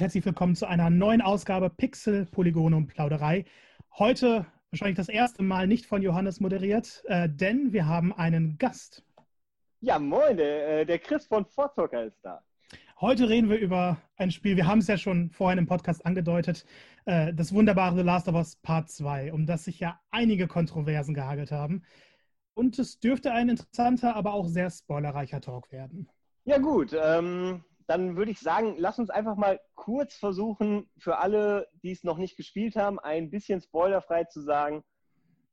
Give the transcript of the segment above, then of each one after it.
und herzlich willkommen zu einer neuen Ausgabe Pixel, Polygone und Plauderei. Heute wahrscheinlich das erste Mal nicht von Johannes moderiert, äh, denn wir haben einen Gast. Ja, moin, der, äh, der Chris von Vorzocker ist da. Heute reden wir über ein Spiel, wir haben es ja schon vorhin im Podcast angedeutet, äh, das wunderbare The Last of Us Part 2, um das sich ja einige Kontroversen gehagelt haben. Und es dürfte ein interessanter, aber auch sehr spoilerreicher Talk werden. Ja gut, ähm, dann würde ich sagen, lass uns einfach mal kurz versuchen, für alle, die es noch nicht gespielt haben, ein bisschen spoilerfrei zu sagen,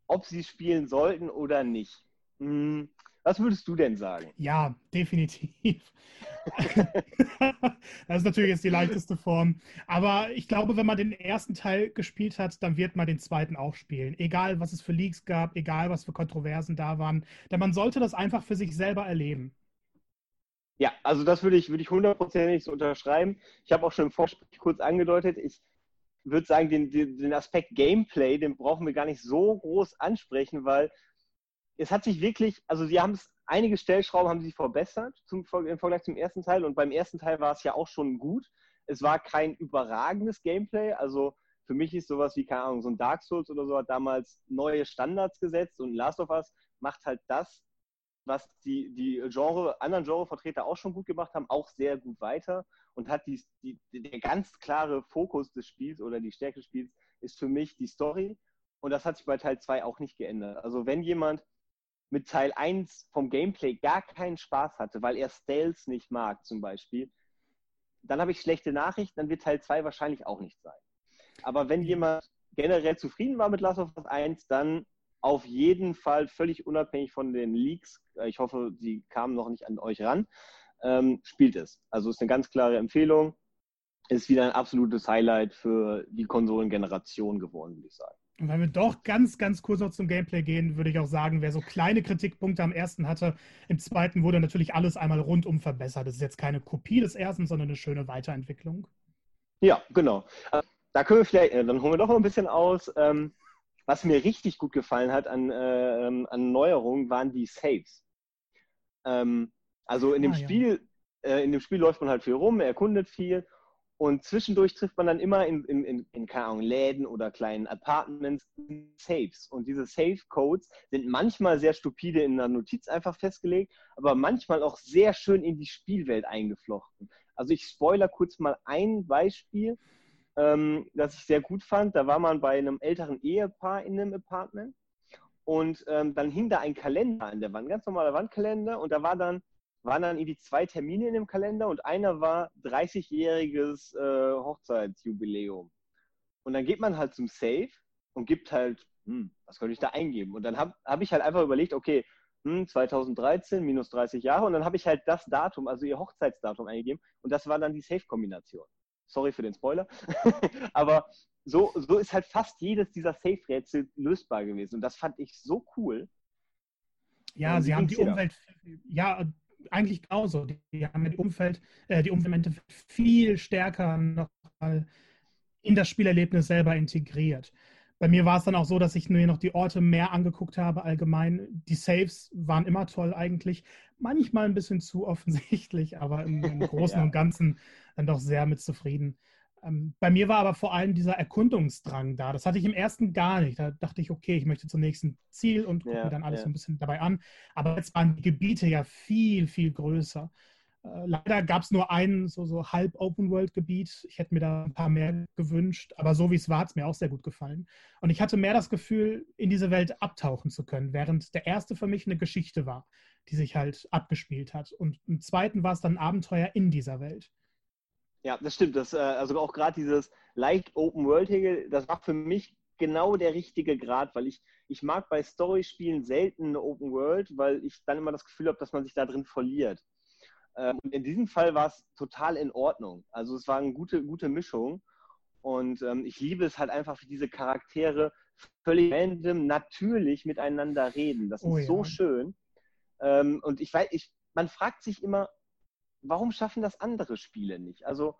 ob sie spielen sollten oder nicht. Hm, was würdest du denn sagen? Ja, definitiv. das ist natürlich jetzt die leichteste Form. Aber ich glaube, wenn man den ersten Teil gespielt hat, dann wird man den zweiten auch spielen. Egal, was es für Leaks gab, egal, was für Kontroversen da waren. Denn man sollte das einfach für sich selber erleben. Ja, also das würde ich, würde ich hundertprozentig so unterschreiben. Ich habe auch schon im Vorspiel kurz angedeutet, ich würde sagen, den, den Aspekt Gameplay, den brauchen wir gar nicht so groß ansprechen, weil es hat sich wirklich, also sie haben es, einige Stellschrauben haben sie verbessert zum, im Vergleich zum ersten Teil und beim ersten Teil war es ja auch schon gut. Es war kein überragendes Gameplay, also für mich ist sowas wie, keine Ahnung, so ein Dark Souls oder so hat damals neue Standards gesetzt und Last of Us macht halt das, was die, die Genre, anderen Genrevertreter auch schon gut gemacht haben, auch sehr gut weiter und hat die, die, der ganz klare Fokus des Spiels oder die Stärke des Spiels ist für mich die Story und das hat sich bei Teil 2 auch nicht geändert. Also wenn jemand mit Teil 1 vom Gameplay gar keinen Spaß hatte, weil er Stealth nicht mag zum Beispiel, dann habe ich schlechte Nachrichten, dann wird Teil 2 wahrscheinlich auch nicht sein. Aber wenn jemand generell zufrieden war mit Last of Us 1, dann auf jeden Fall völlig unabhängig von den Leaks, äh, ich hoffe, sie kamen noch nicht an euch ran, ähm, spielt es. Also ist eine ganz klare Empfehlung. Ist wieder ein absolutes Highlight für die Konsolengeneration geworden, würde ich sagen. Und wenn wir doch ganz, ganz kurz noch zum Gameplay gehen, würde ich auch sagen, wer so kleine Kritikpunkte am ersten hatte, im zweiten wurde natürlich alles einmal rundum verbessert. Das ist jetzt keine Kopie des ersten, sondern eine schöne Weiterentwicklung. Ja, genau. Äh, da können wir vielleicht, äh, dann holen wir doch noch ein bisschen aus. Ähm, was mir richtig gut gefallen hat an, äh, ähm, an Neuerungen, waren die Saves. Ähm, also in dem ah, Spiel, ja. äh, in dem Spiel läuft man halt viel rum, erkundet viel und zwischendurch trifft man dann immer in, in, in, in keine Ahnung, Läden oder kleinen Apartments Saves. Und diese Save-Codes sind manchmal sehr stupide in einer Notiz einfach festgelegt, aber manchmal auch sehr schön in die Spielwelt eingeflochten. Also ich spoiler kurz mal ein Beispiel ähm, das ich sehr gut fand. Da war man bei einem älteren Ehepaar in einem Apartment und ähm, dann hing da ein Kalender an der Wand, ganz normaler Wandkalender und da war dann, waren dann irgendwie zwei Termine in dem Kalender und einer war 30-jähriges äh, Hochzeitsjubiläum. Und dann geht man halt zum Safe und gibt halt, hm, was könnte ich da eingeben? Und dann habe hab ich halt einfach überlegt, okay, hm, 2013 minus 30 Jahre und dann habe ich halt das Datum, also ihr Hochzeitsdatum eingegeben und das war dann die Safe-Kombination. Sorry für den Spoiler. Aber so, so ist halt fast jedes dieser Safe-Rätsel lösbar gewesen. Und das fand ich so cool. Ja, sie haben die Umwelt, ja, eigentlich genauso. Die haben die Umfeld, äh, die Umweltelemente viel stärker noch mal in das Spielerlebnis selber integriert. Bei mir war es dann auch so, dass ich mir noch die Orte mehr angeguckt habe allgemein. Die Saves waren immer toll eigentlich. Manchmal ein bisschen zu offensichtlich, aber im, im Großen ja. und Ganzen dann doch sehr mit zufrieden. Ähm, bei mir war aber vor allem dieser Erkundungsdrang da. Das hatte ich im ersten gar nicht. Da dachte ich, okay, ich möchte zum nächsten Ziel und gucke ja, mir dann alles ja. so ein bisschen dabei an. Aber jetzt waren die Gebiete ja viel, viel größer. Leider gab es nur ein so, so halb Open-World-Gebiet. Ich hätte mir da ein paar mehr gewünscht, aber so wie es war, hat es mir auch sehr gut gefallen. Und ich hatte mehr das Gefühl, in diese Welt abtauchen zu können, während der erste für mich eine Geschichte war, die sich halt abgespielt hat. Und im zweiten war es dann ein Abenteuer in dieser Welt. Ja, das stimmt. Das, äh, also auch gerade dieses leicht Open-World-Hegel, das war für mich genau der richtige Grad, weil ich, ich mag bei Story-Spielen selten eine Open World, weil ich dann immer das Gefühl habe, dass man sich da drin verliert. Ähm, und in diesem Fall war es total in Ordnung. Also es war eine gute, gute Mischung. Und ähm, ich liebe es halt einfach, wie diese Charaktere völlig random, natürlich miteinander reden. Das ist oh, ja. so schön. Ähm, und ich weiß, ich, man fragt sich immer, warum schaffen das andere Spiele nicht? Also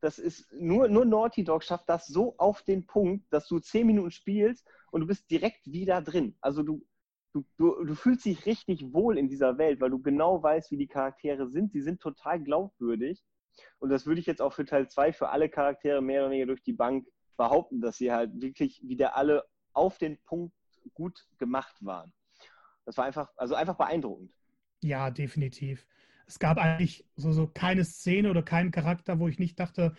das ist nur, nur Naughty Dog schafft das so auf den Punkt, dass du zehn Minuten spielst und du bist direkt wieder drin. Also du, du, du, du fühlst dich richtig wohl in dieser Welt, weil du genau weißt, wie die Charaktere sind. Sie sind total glaubwürdig. Und das würde ich jetzt auch für Teil 2 für alle Charaktere mehr oder weniger durch die Bank behaupten, dass sie halt wirklich wieder alle auf den Punkt gut gemacht waren. Das war einfach, also einfach beeindruckend. Ja, definitiv. Es gab eigentlich so, so keine Szene oder keinen Charakter, wo ich nicht dachte,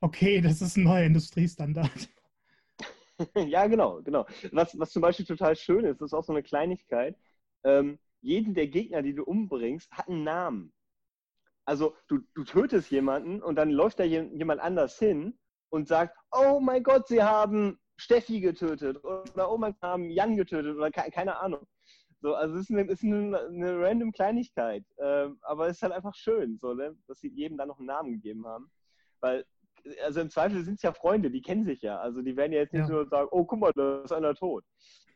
okay, das ist ein neuer Industriestandard. ja, genau, genau. Was, was zum Beispiel total schön ist, das ist auch so eine Kleinigkeit. Ähm, jeden der Gegner, die du umbringst, hat einen Namen. Also du, du tötest jemanden und dann läuft da jemand anders hin und sagt, oh mein Gott, sie haben Steffi getötet oder oh mein Gott, haben Jan getötet oder keine, keine Ahnung. So, also es ist eine, ist eine, eine random Kleinigkeit, äh, aber es ist halt einfach schön, so, ne? dass sie jedem da noch einen Namen gegeben haben. Weil, also im Zweifel sind es ja Freunde, die kennen sich ja. Also die werden ja jetzt nicht ja. nur sagen, oh guck mal, da ist einer tot.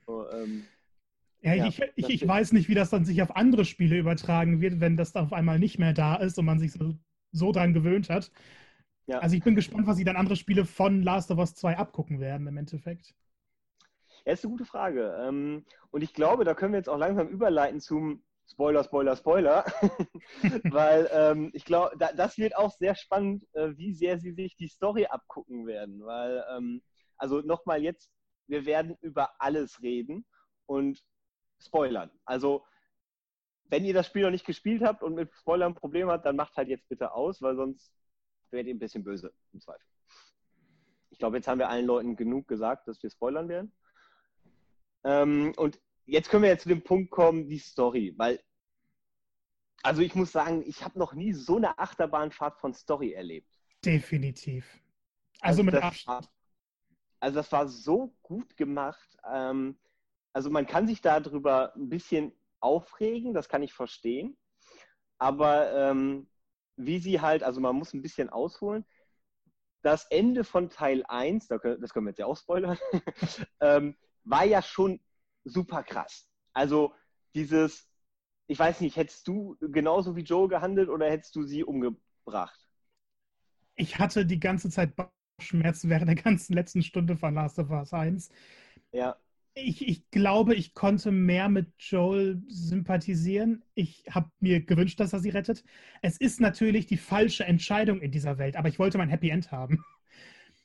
So, ähm, ja, ja, ich, ich, ich weiß nicht, wie das dann sich auf andere Spiele übertragen wird, wenn das auf einmal nicht mehr da ist und man sich so, so dran gewöhnt hat. Ja. Also ich bin gespannt, was sie dann andere Spiele von Last of Us 2 abgucken werden im Endeffekt. Ja, ist eine gute Frage. Ähm, und ich glaube, da können wir jetzt auch langsam überleiten zum Spoiler, Spoiler, Spoiler. Weil ähm, ich glaube, das wird auch sehr spannend, äh, wie sehr sie sich die Story abgucken werden. Weil, ähm, also nochmal jetzt, wir werden über alles reden und spoilern. Also, wenn ihr das Spiel noch nicht gespielt habt und mit Spoilern ein Problem habt, dann macht halt jetzt bitte aus, weil sonst werdet ihr ein bisschen böse, im Zweifel. Ich glaube, jetzt haben wir allen Leuten genug gesagt, dass wir spoilern werden. Ähm, und jetzt können wir jetzt zu dem Punkt kommen, die Story, weil, also ich muss sagen, ich habe noch nie so eine Achterbahnfahrt von Story erlebt. Definitiv. Also, also mit Abstand. also das war so gut gemacht. Ähm, also man kann sich darüber ein bisschen aufregen, das kann ich verstehen. Aber ähm, wie sie halt, also man muss ein bisschen ausholen. Das Ende von Teil 1, das können wir jetzt ja auch spoilern, ähm, war ja schon super krass. Also dieses, ich weiß nicht, hättest du genauso wie Joe gehandelt oder hättest du sie umgebracht? Ich hatte die ganze Zeit Schmerzen während der ganzen letzten Stunde von Last of Us 1. Ja. Ich, ich glaube, ich konnte mehr mit Joel sympathisieren. Ich habe mir gewünscht, dass er sie rettet. Es ist natürlich die falsche Entscheidung in dieser Welt, aber ich wollte mein Happy End haben.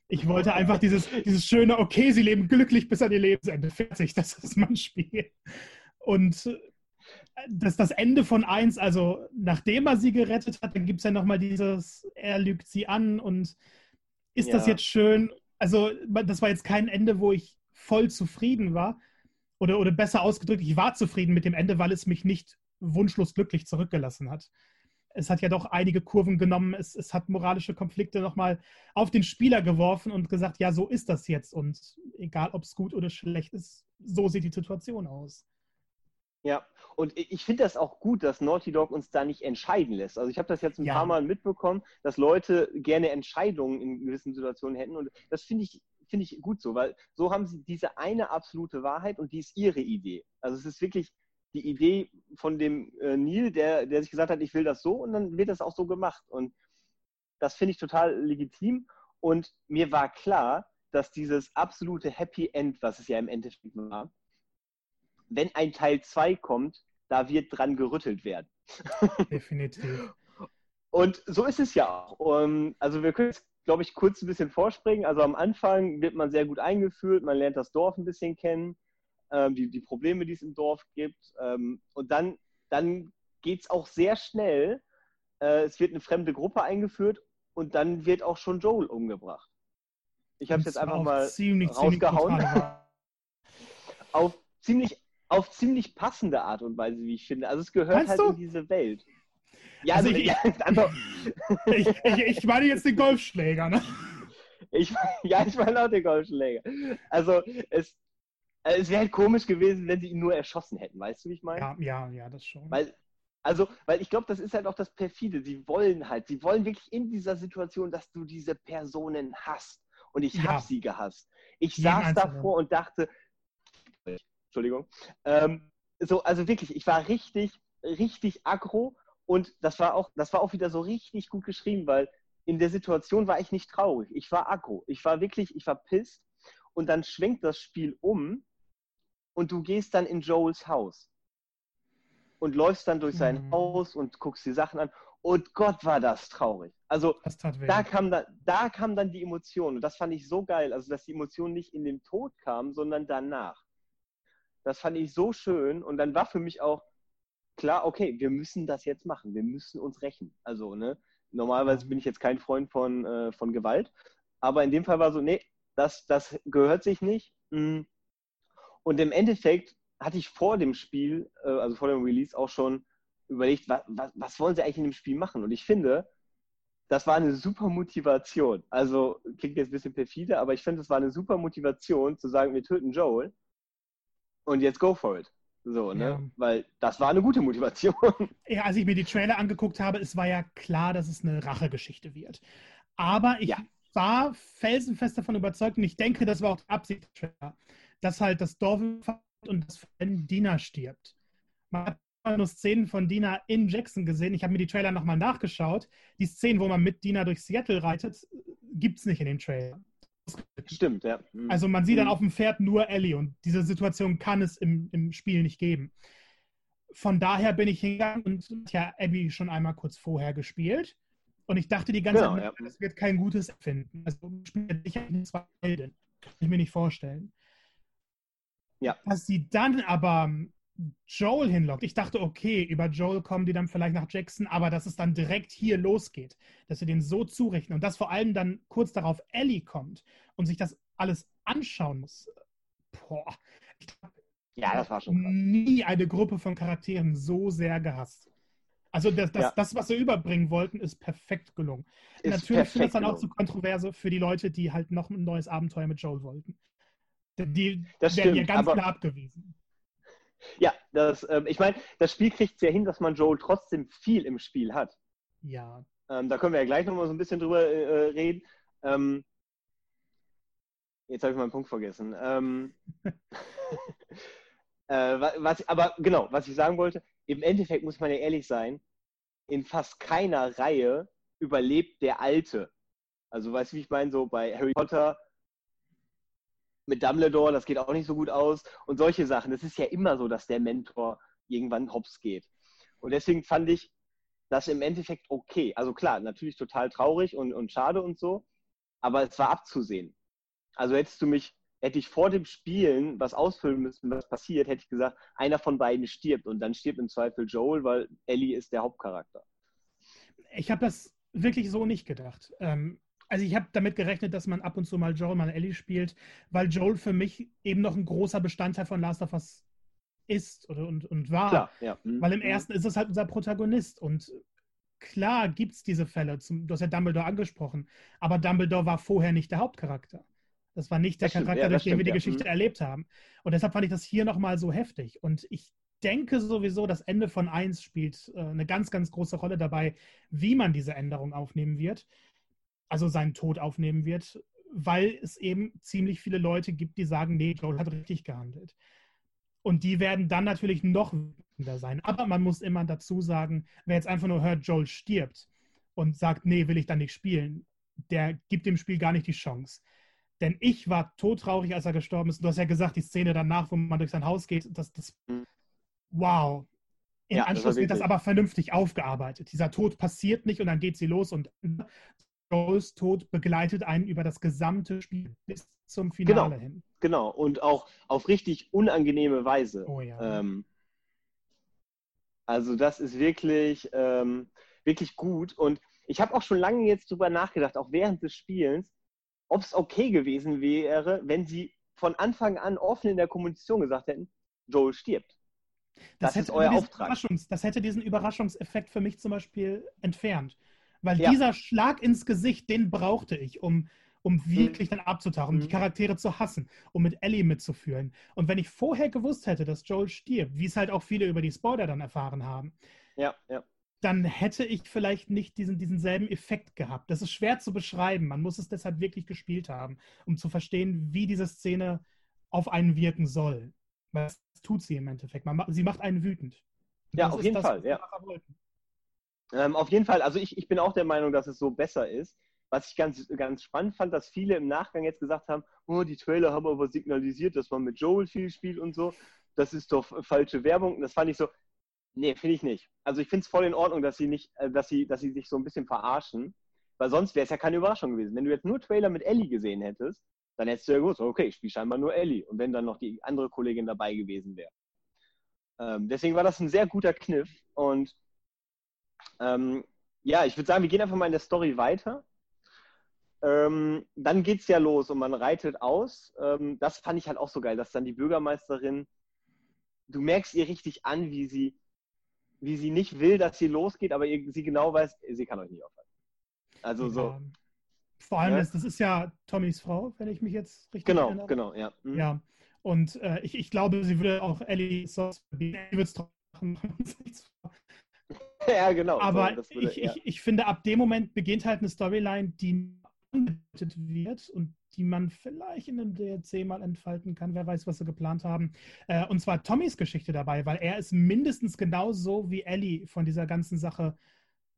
Ich wollte einfach dieses, dieses schöne, okay, sie leben glücklich bis an ihr Lebensende. Fertig, das ist mein Spiel. Und äh, das, das Ende von eins, also nachdem er sie gerettet hat, dann gibt es ja nochmal dieses, er lügt sie an und ist ja. das jetzt schön? Also, das war jetzt kein Ende, wo ich voll zufrieden war. Oder, oder besser ausgedrückt, ich war zufrieden mit dem Ende, weil es mich nicht wunschlos glücklich zurückgelassen hat es hat ja doch einige Kurven genommen. Es, es hat moralische Konflikte nochmal auf den Spieler geworfen und gesagt, ja, so ist das jetzt. Und egal, ob es gut oder schlecht ist, so sieht die Situation aus. Ja, und ich finde das auch gut, dass Naughty Dog uns da nicht entscheiden lässt. Also ich habe das jetzt ein ja. paar Mal mitbekommen, dass Leute gerne Entscheidungen in gewissen Situationen hätten. Und das finde ich, finde ich gut so, weil so haben sie diese eine absolute Wahrheit und die ist ihre Idee. Also es ist wirklich die Idee von dem äh, Neil, der, der sich gesagt hat, ich will das so und dann wird das auch so gemacht. Und das finde ich total legitim. Und mir war klar, dass dieses absolute Happy End, was es ja im Endeffekt war, wenn ein Teil 2 kommt, da wird dran gerüttelt werden. Definitiv. Und so ist es ja auch. Um, also wir können jetzt, glaube ich, kurz ein bisschen vorspringen. Also am Anfang wird man sehr gut eingeführt, man lernt das Dorf ein bisschen kennen ähm, die, die Probleme, die es im Dorf gibt. Ähm, und dann, dann geht es auch sehr schnell. Äh, es wird eine fremde Gruppe eingeführt und dann wird auch schon Joel umgebracht. Ich habe es jetzt einfach mal ziemlich, rausgehauen. Ziemlich auf, ziemlich, auf ziemlich passende Art und Weise, wie ich finde. Also es gehört Meinst halt du? in diese Welt. Ja, also, also ich, also, ich, ich, ich meine jetzt den Golfschläger, ne? Ich, ja, ich meine auch den Golfschläger. Also es, also es wäre halt komisch gewesen, wenn sie ihn nur erschossen hätten, weißt du, wie ich meine? Ja, ja, ja, das schon. Weil, also, weil ich glaube, das ist halt auch das Perfide. Sie wollen halt, sie wollen wirklich in dieser Situation, dass du diese Personen hast. Und ich ja. habe sie gehasst. Ich Jeden saß davor und dachte, Entschuldigung, ähm, so, also wirklich, ich war richtig, richtig aggro und das war auch, das war auch wieder so richtig gut geschrieben, weil in der Situation war ich nicht traurig. Ich war aggro. Ich war wirklich, ich war pisst und dann schwenkt das Spiel um und du gehst dann in Joels Haus und läufst dann durch sein mhm. Haus und guckst die Sachen an Und Gott war das traurig. Also da kam, dann, da kam dann die Emotion. Und das fand ich so geil. Also, dass die Emotion nicht in dem Tod kam, sondern danach. Das fand ich so schön. Und dann war für mich auch klar, okay, wir müssen das jetzt machen. Wir müssen uns rächen. Also, ne? Normalerweise bin ich jetzt kein Freund von, äh, von Gewalt. Aber in dem Fall war so, nee, das, das gehört sich nicht. Mm. Und im Endeffekt hatte ich vor dem Spiel, äh, also vor dem Release, auch schon überlegt, was, was, was wollen sie eigentlich in dem Spiel machen? Und ich finde, das war eine super Motivation. Also klingt jetzt ein bisschen perfide, aber ich finde, das war eine super Motivation zu sagen, wir töten Joel und jetzt go for it. So, ne? Ja. Weil das war eine gute Motivation. Ja, als ich mir die Trailer angeguckt habe, es war ja klar, dass es eine Rachegeschichte wird. Aber ich ja. war felsenfest davon überzeugt und ich denke, das war auch die Absicht, dass halt das Dorf und das Dina stirbt. Man hat nur Szenen von Dina in Jackson gesehen. Ich habe mir die Trailer nochmal nachgeschaut. Die Szenen, wo man mit Dina durch Seattle reitet, gibt es nicht in den Trailern. Stimmt, ja. Mhm. Also man sieht dann mhm. auf dem Pferd nur Ellie und diese Situation kann es im, im Spiel nicht geben. Von daher bin ich hingegangen und ja Abby schon einmal kurz vorher gespielt. Und ich dachte die ganze genau, Zeit, ja. das wird kein gutes Erfinden. Also spielt sicher zwei Helden. Kann ich mir nicht vorstellen. Ja. Dass sie dann aber Joel hinlockt. Ich dachte, okay, über Joel kommen die dann vielleicht nach Jackson, aber dass es dann direkt hier losgeht, dass sie den so zurechnen und dass vor allem dann kurz darauf Ellie kommt und sich das alles anschauen muss. Boah, ich habe ja, das war schon krass. nie eine Gruppe von Charakteren so sehr gehasst. Also das, das, ja. das was sie überbringen wollten, ist perfekt gelungen. Ist Natürlich führt das dann auch zu Kontroverse für die Leute, die halt noch ein neues Abenteuer mit Joel wollten. Die das werden ja ganz klar abgewiesen. Ja, das, ähm, ich meine, das Spiel kriegt es ja hin, dass man Joel trotzdem viel im Spiel hat. Ja. Ähm, da können wir ja gleich nochmal so ein bisschen drüber äh, reden. Ähm, jetzt habe ich meinen Punkt vergessen. Ähm, äh, was, aber genau, was ich sagen wollte, im Endeffekt muss man ja ehrlich sein, in fast keiner Reihe überlebt der Alte. Also weißt du, wie ich meine, so bei Harry Potter mit Dumbledore, das geht auch nicht so gut aus und solche Sachen. Das ist ja immer so, dass der Mentor irgendwann hops geht. Und deswegen fand ich das im Endeffekt okay. Also klar, natürlich total traurig und, und schade und so, aber es war abzusehen. Also hättest du mich, hätte ich vor dem Spielen was ausfüllen müssen, was passiert, hätte ich gesagt, einer von beiden stirbt und dann stirbt im Zweifel Joel, weil Ellie ist der Hauptcharakter. Ich habe das wirklich so nicht gedacht. Ähm, also ich habe damit gerechnet, dass man ab und zu mal Joel mal Ellie spielt, weil Joel für mich eben noch ein großer Bestandteil von Last of Us ist oder, und, und war. Klar, ja. Mhm. Weil im mhm. ersten ist es halt unser Protagonist und klar gibt es diese Fälle. Zum, du hast ja Dumbledore angesprochen, aber Dumbledore war vorher nicht der Hauptcharakter. Das war nicht der stimmt, Charakter, ja, durch den stimmt, wir die ja. Geschichte mhm. erlebt haben. Und deshalb fand ich das hier nochmal so heftig. Und ich denke sowieso, das Ende von 1 spielt äh, eine ganz, ganz große Rolle dabei, wie man diese Änderung aufnehmen wird also seinen Tod aufnehmen wird, weil es eben ziemlich viele Leute gibt, die sagen, nee, Joel hat richtig gehandelt. Und die werden dann natürlich noch wütender sein. Aber man muss immer dazu sagen, wer jetzt einfach nur hört, Joel stirbt und sagt, nee, will ich dann nicht spielen, der gibt dem Spiel gar nicht die Chance. Denn ich war todtraurig, als er gestorben ist. Du hast ja gesagt, die Szene danach, wo man durch sein Haus geht, das, das mhm. wow. Im ja, Anschluss wird das aber vernünftig aufgearbeitet. Dieser Tod passiert nicht und dann geht sie los und Joels Tod begleitet einen über das gesamte Spiel bis zum Finale genau, hin. Genau, und auch auf richtig unangenehme Weise. Oh ja. Ähm, also das ist wirklich, ähm, wirklich gut. Und ich habe auch schon lange jetzt drüber nachgedacht, auch während des Spielens, ob es okay gewesen wäre, wenn sie von Anfang an offen in der Kommunikation gesagt hätten, Joel stirbt. Das, das ist euer Auftrag. Das hätte diesen Überraschungseffekt für mich zum Beispiel entfernt. Weil ja. dieser Schlag ins Gesicht, den brauchte ich, um, um wirklich dann abzutauchen, um die mhm. Charaktere zu hassen, um mit Ellie mitzufühlen. Und wenn ich vorher gewusst hätte, dass Joel stirbt, wie es halt auch viele über die Spoiler dann erfahren haben, ja, ja. dann hätte ich vielleicht nicht diesen, diesen selben Effekt gehabt. Das ist schwer zu beschreiben. Man muss es deshalb wirklich gespielt haben, um zu verstehen, wie diese Szene auf einen wirken soll. Was tut sie im Endeffekt? Man, sie macht einen wütend. Ja, auf jeden das, Fall. Ja. Ähm, auf jeden Fall, also ich, ich bin auch der Meinung, dass es so besser ist. Was ich ganz, ganz spannend fand, dass viele im Nachgang jetzt gesagt haben, oh, die Trailer haben aber signalisiert, dass man mit Joel viel spielt und so. Das ist doch falsche Werbung. Das fand ich so, Nee, finde ich nicht. Also ich finde es voll in Ordnung, dass sie nicht, äh, dass sie, dass sie sich so ein bisschen verarschen. Weil sonst wäre es ja keine Überraschung gewesen. Wenn du jetzt nur Trailer mit Ellie gesehen hättest, dann hättest du ja gewusst, okay, ich spiele scheinbar nur Ellie. Und wenn dann noch die andere Kollegin dabei gewesen wäre. Ähm, deswegen war das ein sehr guter Kniff. Und ähm, ja, ich würde sagen, wir gehen einfach mal in der Story weiter. Ähm, dann geht es ja los und man reitet aus. Ähm, das fand ich halt auch so geil, dass dann die Bürgermeisterin, du merkst ihr richtig an, wie sie, wie sie nicht will, dass sie losgeht, aber ihr, sie genau weiß, sie kann euch nicht aufhalten. Also ja. so. Vor allem, ja. ist, das ist ja Tommys Frau, wenn ich mich jetzt richtig genau, erinnere. Genau, genau, ja. Mhm. Ja, und äh, ich, ich glaube, sie würde auch Ellie. Sie würde es machen. ja, genau. Aber so, würde, ich, ja. ich, ich finde, ab dem Moment beginnt halt eine Storyline, die angedeutet wird und die man vielleicht in einem DLC mal entfalten kann. Wer weiß, was sie geplant haben. Äh, und zwar Tommys Geschichte dabei, weil er ist mindestens genauso wie Ellie von dieser ganzen Sache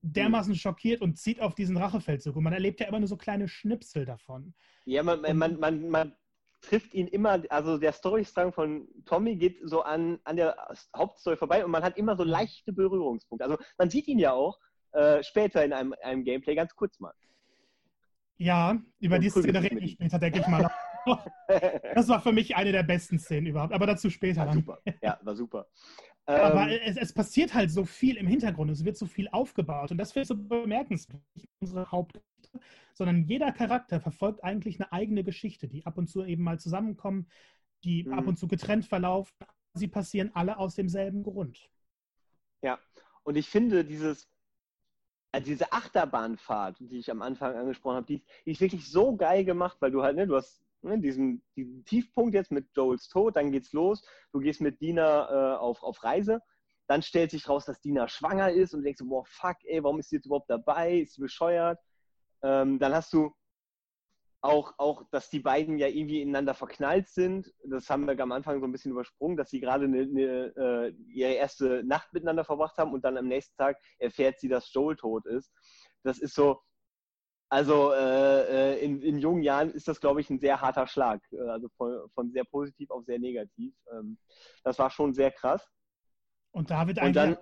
dermaßen mhm. schockiert und zieht auf diesen Rachefeldzug. Und man erlebt ja immer nur so kleine Schnipsel davon. Ja, man, man, man, man trifft ihn immer, also der Storystrang von Tommy geht so an, an der Hauptstory vorbei und man hat immer so leichte Berührungspunkte. Also man sieht ihn ja auch äh, später in einem, einem Gameplay ganz kurz mal. Ja, über und die Szene rede ich später, denke ich mal. das war für mich eine der besten Szenen überhaupt, aber dazu später. War super. Ja, war super. Aber ähm, es, es, passiert halt so viel im Hintergrund, es wird so viel aufgebaut und das finde ich so bemerkenswert. Unsere Hauptgeschichte, sondern jeder Charakter verfolgt eigentlich eine eigene Geschichte, die ab und zu eben mal zusammenkommen, die mhm. ab und zu getrennt verlaufen. Sie passieren alle aus demselben Grund. Ja, und ich finde dieses, also diese Achterbahnfahrt, die ich am Anfang angesprochen habe, die, die ist wirklich so geil gemacht, weil du halt, ne, du hast ne, diesen, diesen, Tiefpunkt jetzt mit Joels Tod, dann geht's los, du gehst mit Dina äh, auf, auf Reise, dann stellt sich raus, dass Dina schwanger ist und du denkst, boah, fuck, ey, warum ist sie jetzt überhaupt dabei? Ist sie bescheuert? Ähm, dann hast du auch, auch, dass die beiden ja irgendwie ineinander verknallt sind. Das haben wir am Anfang so ein bisschen übersprungen, dass sie gerade eine, eine, äh, ihre erste Nacht miteinander verbracht haben und dann am nächsten Tag erfährt sie, dass Joel tot ist. Das ist so, also äh, äh, in, in, jungen Jahren ist das, glaube ich, ein sehr harter Schlag. Äh, also von, von, sehr positiv auf sehr negativ. Ähm, das war schon sehr krass. Und da wird eigentlich. Dann,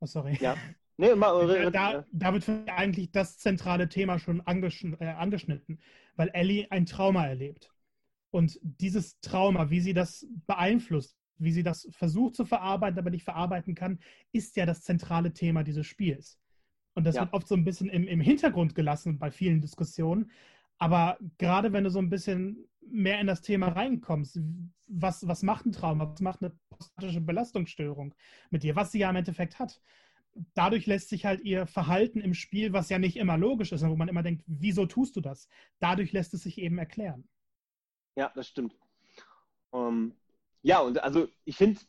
oh, sorry. Ja. Nee, mal, da, da, wird eigentlich das zentrale Thema schon angeschn äh, angeschnitten, weil Ellie ein Trauma erlebt. Und dieses Trauma, wie sie das beeinflusst, wie sie das versucht zu verarbeiten, aber nicht verarbeiten kann, ist ja das zentrale Thema dieses Spiels. Und das ja. wird oft so ein bisschen im, im Hintergrund gelassen bei vielen Diskussionen. Aber gerade wenn du so ein bisschen mehr in das Thema reinkommst, was, was macht ein Trauma, was macht eine posttraumatische Belastungsstörung mit dir, was sie ja im Endeffekt hat. Dadurch lässt sich halt ihr Verhalten im Spiel, was ja nicht immer logisch ist, wo man immer denkt, wieso tust du das? Dadurch lässt es sich eben erklären. Ja, das stimmt. Um, ähm, ja, und also ich finde,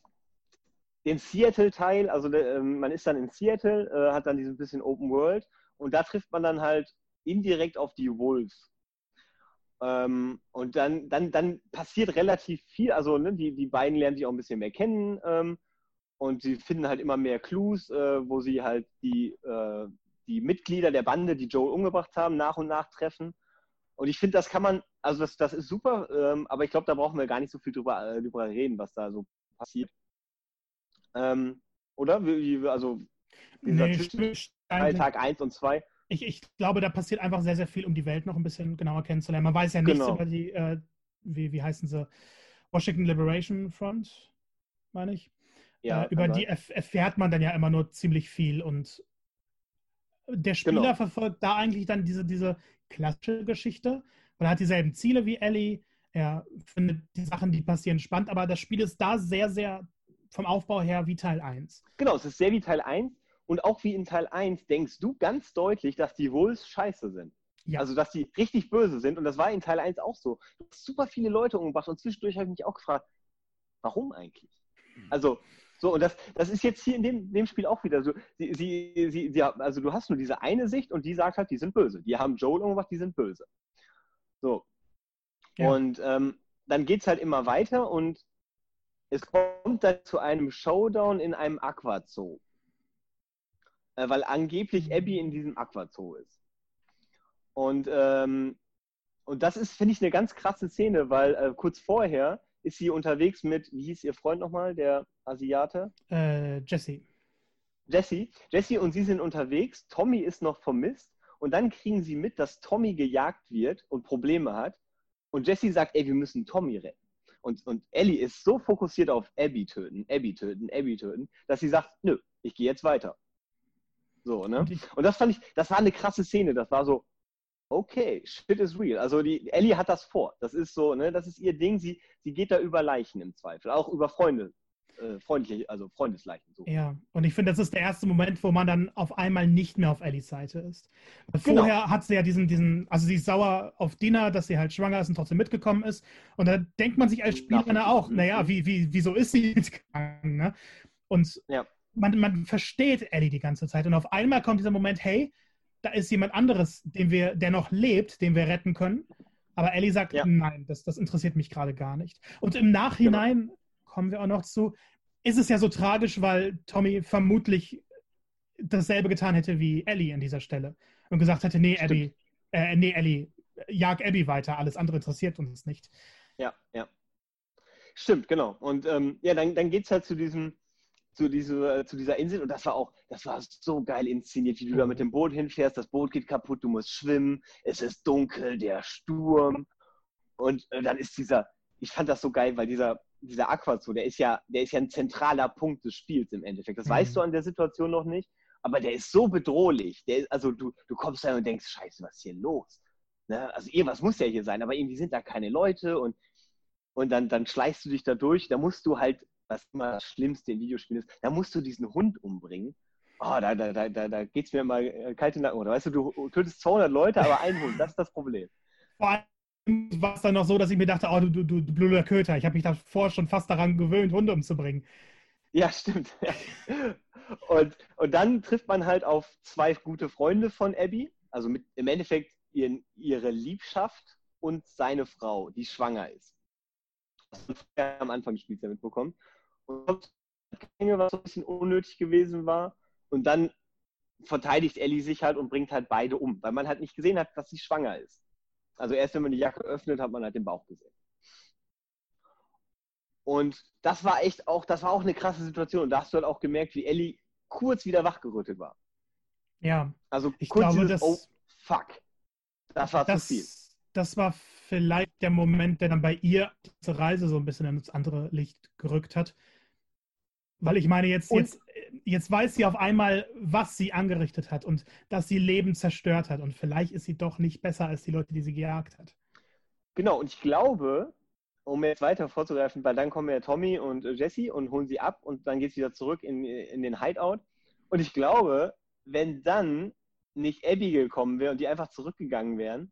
den Seattle-Teil, also äh, man ist dann in Seattle, äh, hat dann diesen bisschen Open World und da trifft man dann halt indirekt auf die Wolves. Ähm, und dann, dann, dann passiert relativ viel, also ne, die, die beiden lernen sich auch ein bisschen mehr kennen ähm, und sie finden halt immer mehr Clues, äh, wo sie halt die, äh, die Mitglieder der Bande, die Joel umgebracht haben, nach und nach treffen. Und ich finde, das kann man, also das, das ist super, ähm, aber ich glaube, da brauchen wir gar nicht so viel drüber, äh, drüber reden, was da so passiert. Ähm, oder? Wie, also dieser nee, Tag 1 und 2. Ich, ich glaube, da passiert einfach sehr, sehr viel, um die Welt noch ein bisschen genauer kennenzulernen. Man weiß ja nichts genau. über die, äh, wie, wie heißen sie, Washington Liberation Front, meine ich. Ja, äh, über die erf erfährt man dann ja immer nur ziemlich viel und der Spieler genau. verfolgt da eigentlich dann diese, diese klassische Geschichte, weil er hat dieselben Ziele wie Ellie, er findet die Sachen, die passieren, spannend, aber das Spiel ist da sehr, sehr vom Aufbau her wie Teil 1. Genau, es ist sehr wie Teil 1 und auch wie in Teil 1 denkst du ganz deutlich, dass die Wolves scheiße sind. Ja. Also, dass die richtig böse sind und das war in Teil 1 auch so. Du hast super viele Leute umgebracht und zwischendurch habe ich mich auch gefragt, warum eigentlich? Also, so, und das, das ist jetzt hier in dem, dem Spiel auch wieder so. Sie, sie, sie, sie, also, du hast nur diese eine Sicht und die sagt halt, die sind böse. Die haben Joel umgebracht, die sind böse. So. Ja. Und ähm, dann geht es halt immer weiter und es kommt dann zu einem Showdown in einem Aquazoo. Äh, weil angeblich Abby in diesem Aquazoo ist. Und, ähm, und das ist, finde ich, eine ganz krasse Szene, weil äh, kurz vorher ist sie unterwegs mit, wie hieß ihr Freund nochmal, der Asiate? Äh, Jesse. Jesse, Jesse und sie sind unterwegs, Tommy ist noch vermisst und dann kriegen sie mit, dass Tommy gejagt wird und Probleme hat und Jesse sagt, ey, wir müssen Tommy retten. Und, und Ellie ist so fokussiert auf Abby töten, Abby töten, Abby töten, dass sie sagt, nö, ich gehe jetzt weiter. So, ne? Und das fand ich, das war eine krasse Szene. Das war so, okay, shit is real. Also die Ellie hat das vor. Das ist so, ne, das ist ihr Ding. Sie, sie geht da über Leichen im Zweifel, auch über Freunde, äh, freundliche, also Freundesleichen. So. Ja, und ich finde, das ist der erste Moment, wo man dann auf einmal nicht mehr auf Ellies Seite ist. Genau. Vorher hat sie ja diesen, diesen, also sie ist sauer auf Dina, dass sie halt schwanger ist und trotzdem mitgekommen ist. Und da denkt man sich als Spieler auch, naja, wie, wie, wieso ist sie mitgegangen? Ne? Und ja. man, man versteht Ellie die ganze Zeit. Und auf einmal kommt dieser Moment, hey, da ist jemand anderes, den wir, der noch lebt, den wir retten können. Aber Ellie sagt, ja. nein, das, das interessiert mich gerade gar nicht. Und im Nachhinein genau. Kommen wir auch noch zu, ist es ja so tragisch, weil Tommy vermutlich dasselbe getan hätte wie Ellie an dieser Stelle und gesagt hätte, nee, Abby, äh, nee, Ellie, jag Abby weiter, alles andere interessiert uns nicht. Ja, ja. Stimmt, genau. Und ähm, ja, dann, dann geht es halt zu diesem, zu, diese, zu dieser Insel und das war auch, das war so geil inszeniert, wie du da mit dem Boot hinfährst, das Boot geht kaputt, du musst schwimmen, es ist dunkel, der Sturm und äh, dann ist dieser, ich fand das so geil, weil dieser, dieser Aquazoo, der ist ja, der ist ja ein zentraler Punkt des Spiels im Endeffekt. Das mhm. weißt du an der Situation noch nicht, aber der ist so bedrohlich. Der ist, also du, du kommst da und denkst, scheiße, was ist hier los? Ne? Also irgendwas muss ja hier sein, aber irgendwie sind da keine Leute und, und dann, dann schleichst du dich da durch. Da musst du halt was immer das Schlimmste in Videospielen ist, da musst du diesen Hund umbringen. Oh, da, da, da, da, da geht es mir mal kalt in den Nacken. Oder weißt du, du tötest 200 Leute, aber ein Hund, das ist das Problem. Vor allem war es dann noch so, dass ich mir dachte, oh, du, du, du blöder Köter, ich habe mich davor schon fast daran gewöhnt, Hunde umzubringen. Ja, stimmt. Und, und dann trifft man halt auf zwei gute Freunde von Abby, also mit, im Endeffekt ihren, ihre Liebschaft und seine Frau, die schwanger ist. Das haben wir am Anfang des Spiels ja mitbekommen und was ein bisschen unnötig gewesen war. Und dann verteidigt Ellie sich halt und bringt halt beide um, weil man halt nicht gesehen hat, dass sie schwanger ist. Also erst wenn man die Jacke öffnet, hat man halt den Bauch gesehen. Und das war echt auch, das war auch eine krasse Situation. Und da hast du halt auch gemerkt, wie Ellie kurz wieder wachgerüttelt war. Ja. Also ich kurz glaube, dieses, das, oh fuck. Das war das, zu viel. Das war vielleicht der Moment, der dann bei ihr diese Reise so ein bisschen ins andere Licht gerückt hat. Weil ich meine, jetzt, jetzt, jetzt weiß sie auf einmal, was sie angerichtet hat und dass sie Leben zerstört hat. Und vielleicht ist sie doch nicht besser als die Leute, die sie gejagt hat. Genau, und ich glaube, um jetzt weiter vorzugreifen, weil dann kommen ja Tommy und Jesse und holen sie ab und dann geht sie wieder zurück in, in den Hideout. Und ich glaube, wenn dann nicht Abigail gekommen wäre und die einfach zurückgegangen wären,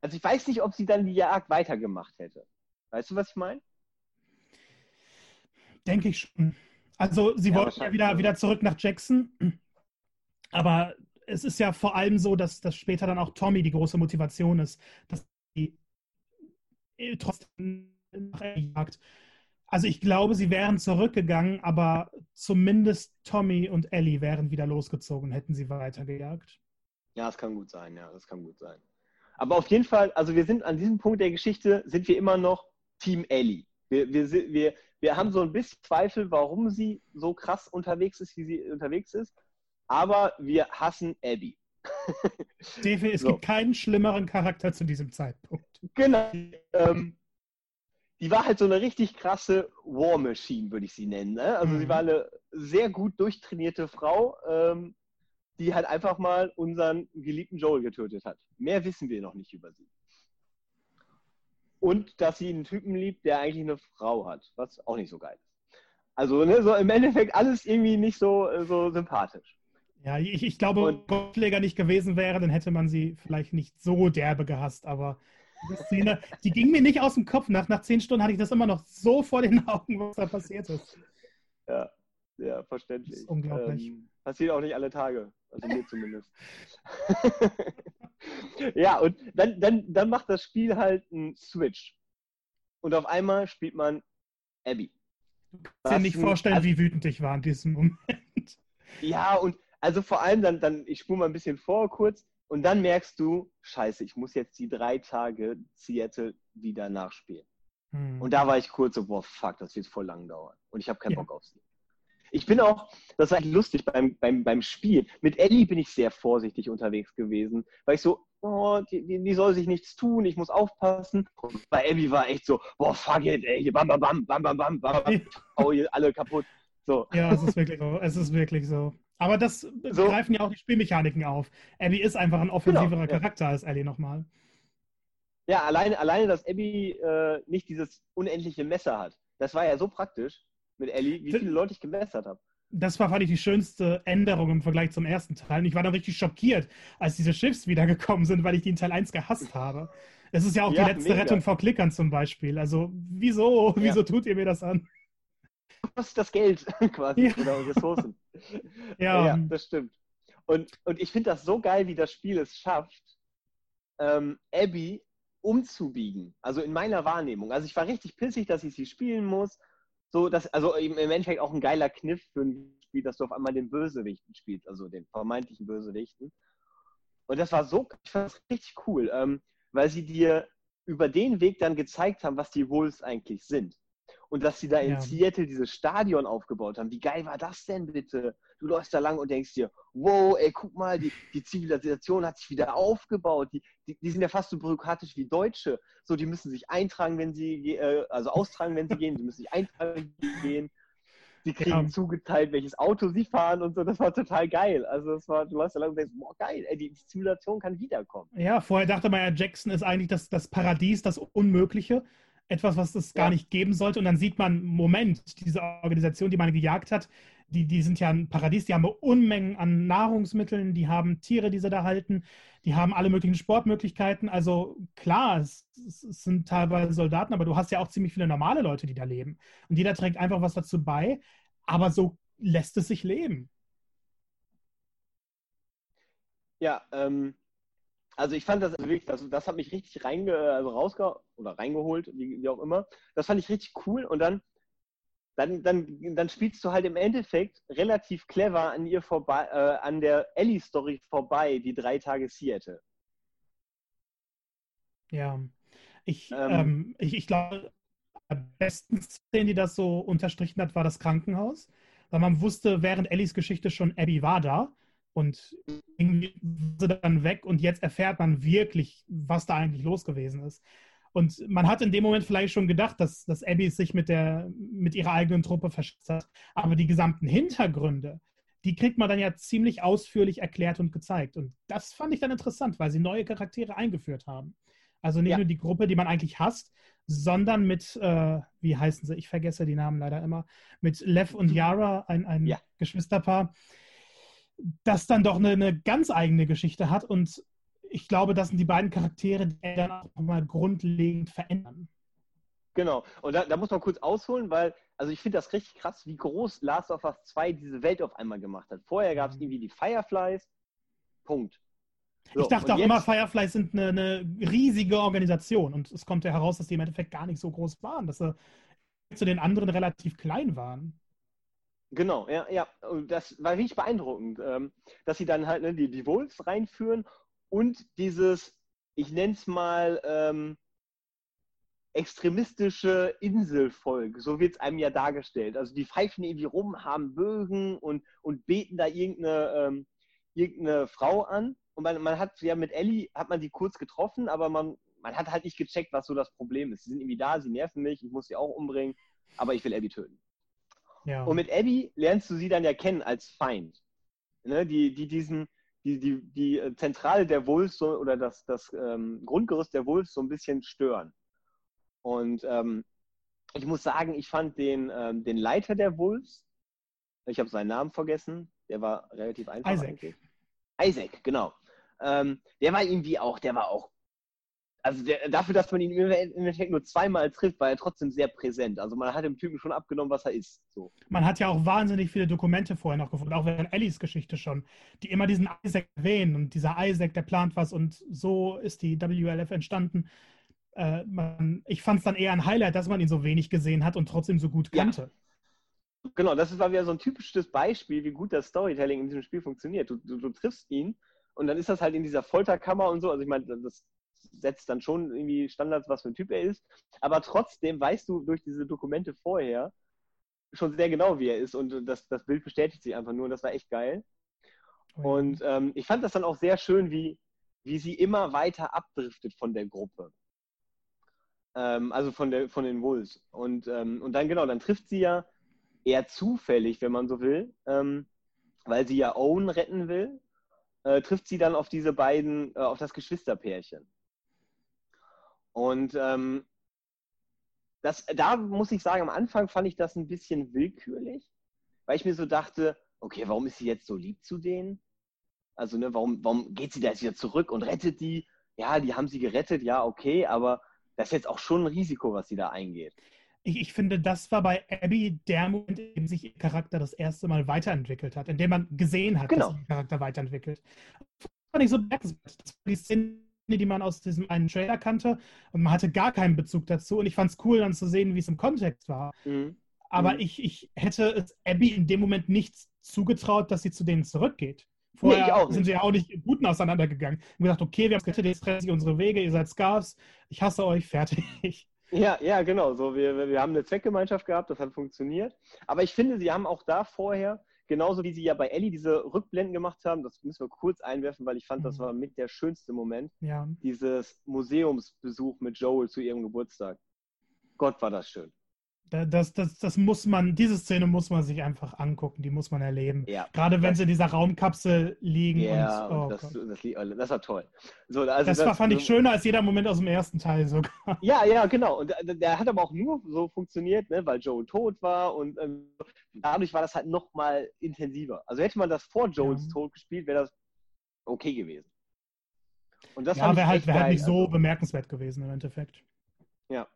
also ich weiß nicht, ob sie dann die Jagd weitergemacht hätte. Weißt du, was ich meine? Denke ich schon. Also sie ja, wollten ja wieder, wieder zurück nach Jackson. Aber es ist ja vor allem so, dass, dass später dann auch Tommy die große Motivation ist, dass sie trotzdem jagt. Also ich glaube, sie wären zurückgegangen, aber zumindest Tommy und Ellie wären wieder losgezogen, hätten sie weitergejagt. Ja, das kann gut sein, ja, das kann gut sein. Aber auf jeden Fall, also wir sind an diesem Punkt der Geschichte, sind wir immer noch Team Ellie. Wir, wir, wir, wir haben so ein bisschen Zweifel, warum sie so krass unterwegs ist, wie sie unterwegs ist. Aber wir hassen Abby. Defi, es so. gibt keinen schlimmeren Charakter zu diesem Zeitpunkt. Genau. Ähm, die war halt so eine richtig krasse War Machine, würde ich sie nennen. Ne? Also mhm. sie war eine sehr gut durchtrainierte Frau, ähm, die halt einfach mal unseren geliebten Joel getötet hat. Mehr wissen wir noch nicht über sie. Und dass sie einen Typen liebt, der eigentlich eine Frau hat, was auch nicht so geil ist. Also ne, so im Endeffekt alles irgendwie nicht so, so sympathisch. Ja, ich, ich glaube, wenn Gottschläger nicht gewesen wäre, dann hätte man sie vielleicht nicht so derbe gehasst, aber die Szene, die ging mir nicht aus dem Kopf. Nach, nach zehn Stunden hatte ich das immer noch so vor den Augen, was da passiert ist. Ja, ja verständlich. Unglaublich. Ähm, passiert auch nicht alle Tage, also mir zumindest. ja, und dann, dann, dann macht das Spiel halt einen Switch. Und auf einmal spielt man Abby. Du kannst dir nicht vorstellen, also, wie wütend ich war in diesem Moment. Ja, und also vor allem dann, dann ich spule mal ein bisschen vor kurz und dann merkst du, scheiße, ich muss jetzt die drei Tage Seattle wieder nachspielen. Hm. Und da war ich kurz so, boah, fuck, das wird voll lang dauern. Und ich habe keinen ja. Bock auf sie. Ich bin auch, das war eigentlich lustig beim, beim, beim Spiel. Mit Ellie bin ich sehr vorsichtig unterwegs gewesen, weil ich so, oh, die, die, die, soll sich nichts tun, ich muss aufpassen. Und bei Abby war echt so, boah, fuck it, ey, bam, bam, bam, bam, bam, bam, bam, oh, alle kaputt. So. Ja, es ist wirklich so. Es ist wirklich so. Aber das so. greifen ja auch die Spielmechaniken auf. Abby ist einfach ein offensiverer genau, Charakter ja. als Ellie nochmal. Ja, alleine, alleine dass Abby äh, nicht dieses unendliche Messer hat. Das war ja so praktisch mit Ellie, wie viele Leute ich gemessert habe. Das war, fand ich, die schönste Änderung im Vergleich zum ersten Teil. Und ich war dann richtig schockiert, als diese Schiffs wiedergekommen sind, weil ich die in Teil 1 gehasst habe. Es ist ja auch ja, die letzte mega. Rettung vor Klickern zum Beispiel. Also, wieso? Ja. Wieso tut ihr mir das an? Was ist das Geld quasi ja. oder Ressourcen? ja. ja, das stimmt. Und, und ich finde das so geil, wie das Spiel es schafft, ähm, Abby umzubiegen. Also in meiner Wahrnehmung. Also ich war richtig pissig, dass ich sie spielen muss. So, dass, also im Endeffekt auch ein geiler Kniff für ein Spiel, dass du auf einmal den Bösewichten spielst, also den vermeintlichen Bösewichten. Und das war so, ich fand das richtig cool, ähm, weil sie dir über den Weg dann gezeigt haben, was die Wolves eigentlich sind. Und dass sie da in ja. Seattle dieses Stadion aufgebaut haben. Wie geil war das denn bitte? Du läufst da lang und denkst dir, wow, ey, guck mal, die, die Zivilisation hat sich wieder aufgebaut. Die, die, die, sind ja fast so bürokratisch wie Deutsche. So, die müssen sich eintragen, wenn sie, äh, also austragen, wenn sie gehen. Die müssen sich eintragen, wenn sie gehen. Sie kriegen ja. zugeteilt, welches Auto sie fahren und so. Das war total geil. Also, das war, du läufst da lang und denkst, boah, geil, ey, die Zivilisation kann wiederkommen. Ja, vorher dachte man ja, Jackson ist eigentlich das, das Paradies, das Unmögliche etwas, was es gar nicht geben sollte. Und dann sieht man, Moment, diese Organisation, die man gejagt hat, die, die sind ja ein Paradies, die haben Unmengen an Nahrungsmitteln, die haben Tiere, die sie da halten, die haben alle möglichen Sportmöglichkeiten. Also klar, es, es, sind teilweise Soldaten, aber du hast ja auch ziemlich viele normale Leute, die da leben. Und jeder trägt einfach was dazu bei, aber so lässt es sich leben. Ja, ähm, also ich fand das also wirklich, das, das hat mich richtig reinge, also rausge oder reingeholt, wie, wie, auch immer. Das fand ich richtig cool und dann, dann, dann, dann spielst du halt im Endeffekt relativ clever an ihr vorbei, äh, an der Ellie-Story vorbei, die drei Tage Seattle. Ja, ich, ähm, ähm, ich, ich glaube, am besten Szene, die das so unterstrichen hat, war das Krankenhaus, weil man wusste während Ellies Geschichte schon, Abby war da und irgendwie sie dann weg und jetzt erfährt man wirklich, was da eigentlich los gewesen ist. Und man hat in dem Moment vielleicht schon gedacht, dass, dass Abby sich mit, der, mit ihrer eigenen Truppe verschätzt hat. Aber die gesamten Hintergründe, die kriegt man dann ja ziemlich ausführlich erklärt und gezeigt. Und das fand ich dann interessant, weil sie neue Charaktere eingeführt haben. Also nicht ja. nur die Gruppe, die man eigentlich hasst, sondern mit, äh, wie heißen sie? Ich vergesse die Namen leider immer. Mit Lev und Yara, ein, ein ja. Geschwisterpaar, das dann doch eine, eine, ganz eigene Geschichte hat. Und ich glaube, das sind die beiden Charaktere, die dann auch nochmal grundlegend verändern. Genau. Und da, da, muss man kurz ausholen, weil, also ich finde das richtig krass, wie groß Last of Us 2 diese Welt auf einmal gemacht hat. Vorher gab es mhm. irgendwie die Fireflies. Punkt. So, ich dachte auch jetzt, immer, Fireflies sind eine, eine, riesige Organisation und es kommt ja heraus, dass die im Endeffekt gar nicht so groß waren, dass sie zu den anderen relativ klein waren. Genau, ja, ja. Das war richtig beeindruckend, ähm, dass sie dann halt ne, die, die Wolves reinführen und dieses, ich nenne es mal, ähm, extremistische Inselvolk, so wird es einem ja dargestellt. Also die pfeifen irgendwie rum, haben Bögen und, und beten da irgendeine, ähm, irgendeine Frau an. Und man, man hat ja mit Ellie, hat man die kurz getroffen, aber man, man hat halt nicht gecheckt, was so das Problem ist. Sie sind irgendwie da, sie nerven mich, ich muss sie auch umbringen, aber ich will Abby töten. Ja. Und mit Abby lernst du sie dann ja kennen als Feind. Ne? Die, die diesen, die, die, die äh, Zentrale der Wolves so, oder das, das ähm, Grundgerüst der Wolves so ein bisschen stören. Und ähm, ich muss sagen, ich fand den, ähm, den Leiter der Wolves, ich habe seinen Namen vergessen, der war relativ einfach Isaac. eigentlich. Isaac, genau. Ähm, der war irgendwie auch, der war auch also der, dafür, dass man ihn im Endeffekt nur zweimal trifft, war er trotzdem sehr präsent. Also man hat dem Typen schon abgenommen, was er ist. So. Man hat ja auch wahnsinnig viele Dokumente vorher noch gefunden, auch während Ellies Geschichte schon, die immer diesen Isaac erwähnen und dieser Isaac, der plant was und so ist die WLF entstanden. Äh, man, ich fand es dann eher ein Highlight, dass man ihn so wenig gesehen hat und trotzdem so gut kannte. Ja. Genau, das war wieder so ein typisches Beispiel, wie gut das Storytelling in diesem Spiel funktioniert. Du, du, du triffst ihn und dann ist das halt in dieser Folterkammer und so. Also ich meine, das setzt dann schon irgendwie Standards, was für ein Typ er ist. Aber trotzdem weißt du durch diese Dokumente vorher, schon sehr genau, wie er ist und das, das Bild bestätigt sich einfach nur und das war echt geil. Oh und ähm, ich fand das dann auch sehr schön, wie, wie sie immer weiter abdriftet von der Gruppe. Ähm, also von, der, von den Wolves. Und, ähm, und dann genau, dann trifft sie ja eher zufällig, wenn man so will, ähm, weil sie ja Owen retten will, äh, trifft sie dann auf diese beiden, äh, auf das Geschwisterpärchen. Und ähm, das, da muss ich sagen, am Anfang fand ich das ein bisschen willkürlich, weil ich mir so dachte, okay, warum ist sie jetzt so lieb zu denen? Also, ne, warum, warum geht sie da jetzt wieder zurück und rettet die? Ja, die haben sie gerettet, ja, okay, aber das ist jetzt auch schon ein Risiko, was sie da eingeht. Ich, ich finde, das war bei Abby der Moment, in dem sich ihr Charakter das erste Mal weiterentwickelt hat, in dem man gesehen hat, genau. dass sich ihr Charakter weiterentwickelt. Das fand ich so bemerkenswert. Das war die Szene, die man aus diesem einen Trailer kannte und man hatte gar keinen Bezug dazu und ich fand es cool dann zu sehen, wie es im Kontext war. Mhm. Aber mhm. Ich, ich hätte es Abby in dem Moment nicht zugetraut, dass sie zu denen zurückgeht. Vorher nee, sind sie ja auch nicht guten auseinandergegangen. Und gesagt, okay, wir haben es gerettet, jetzt trennen sich unsere Wege, ihr seid Scarves, ich hasse euch, fertig. Ja, ja, genau. So, wir, wir haben eine Zweckgemeinschaft gehabt, das hat funktioniert. Aber ich finde, sie haben auch da vorher, genauso wie sie ja bei Ellie diese Rückblenden gemacht haben, das müssen wir kurz einwerfen, weil ich fand, das mhm. war mit der schönste Moment. Ja. Dieses Museumsbesuch mit Joel zu ihrem Geburtstag. Gott, war das schön. Das, das, das muss man, diese Szene muss man sich einfach angucken, die muss man erleben. Ja, Gerade wenn sie in dieser Raumkapsel liegen. Ja, und, oh das, das, das, war toll. So, also das, war, fand ich schöner als jeder Moment aus dem ersten Teil sogar. Ja, ja, genau. Und der, hat aber auch nur so funktioniert, ne, weil Joel tot war und ähm, dadurch war das halt nochmal intensiver. Also hätte man das vor Joels ja. Tod gespielt, wäre das okay gewesen. Und das ja, wäre halt, wär halt nicht so also. bemerkenswert gewesen im Endeffekt. Ja,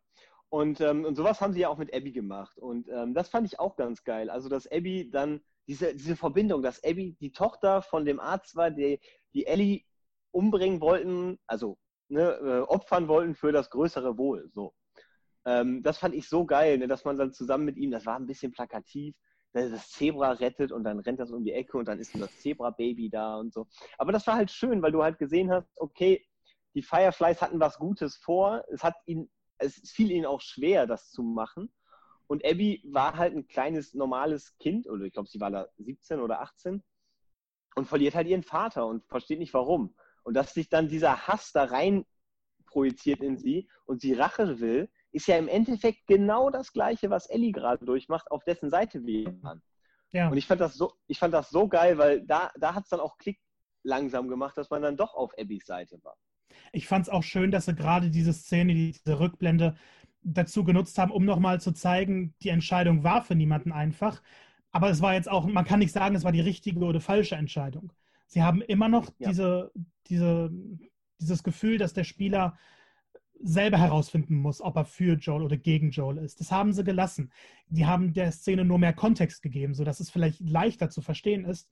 und, ähm, und sowas haben sie ja auch mit Abby gemacht. Und ähm, das fand ich auch ganz geil. Also, dass Abby dann, diese, diese Verbindung, dass Abby die Tochter von dem Arzt war, die, die Ellie umbringen wollten, also ne, äh, opfern wollten für das größere Wohl. So. Ähm, das fand ich so geil, ne, dass man dann zusammen mit ihm, das war ein bisschen plakativ, das Zebra rettet und dann rennt das um die Ecke und dann ist das Zebra-Baby da und so. Aber das war halt schön, weil du halt gesehen hast, okay, die Fireflies hatten was Gutes vor. Es hat ihn es fiel ihnen auch schwer, das zu machen. Und Abby war halt ein kleines, normales Kind, oder ich glaube, sie war da 17 oder 18, und verliert halt ihren Vater und versteht nicht warum. Und dass sich dann dieser Hass da rein projiziert in sie und sie Rache will, ist ja im Endeffekt genau das Gleiche, was Ellie gerade durchmacht, auf dessen Seite wir waren. Ja. Und ich fand das so, ich fand das so geil, weil da, da hat es dann auch Klick langsam gemacht, dass man dann doch auf Abbys Seite war. Ich fand es auch schön, dass sie gerade diese Szene, diese Rückblende dazu genutzt haben, um nochmal zu zeigen, die Entscheidung war für niemanden einfach. Aber es war jetzt auch, man kann nicht sagen, es war die richtige oder falsche Entscheidung. Sie haben immer noch ja. diese, diese, dieses Gefühl, dass der Spieler selber herausfinden muss, ob er für Joel oder gegen Joel ist. Das haben sie gelassen. Die haben der Szene nur mehr Kontext gegeben, sodass es vielleicht leichter zu verstehen ist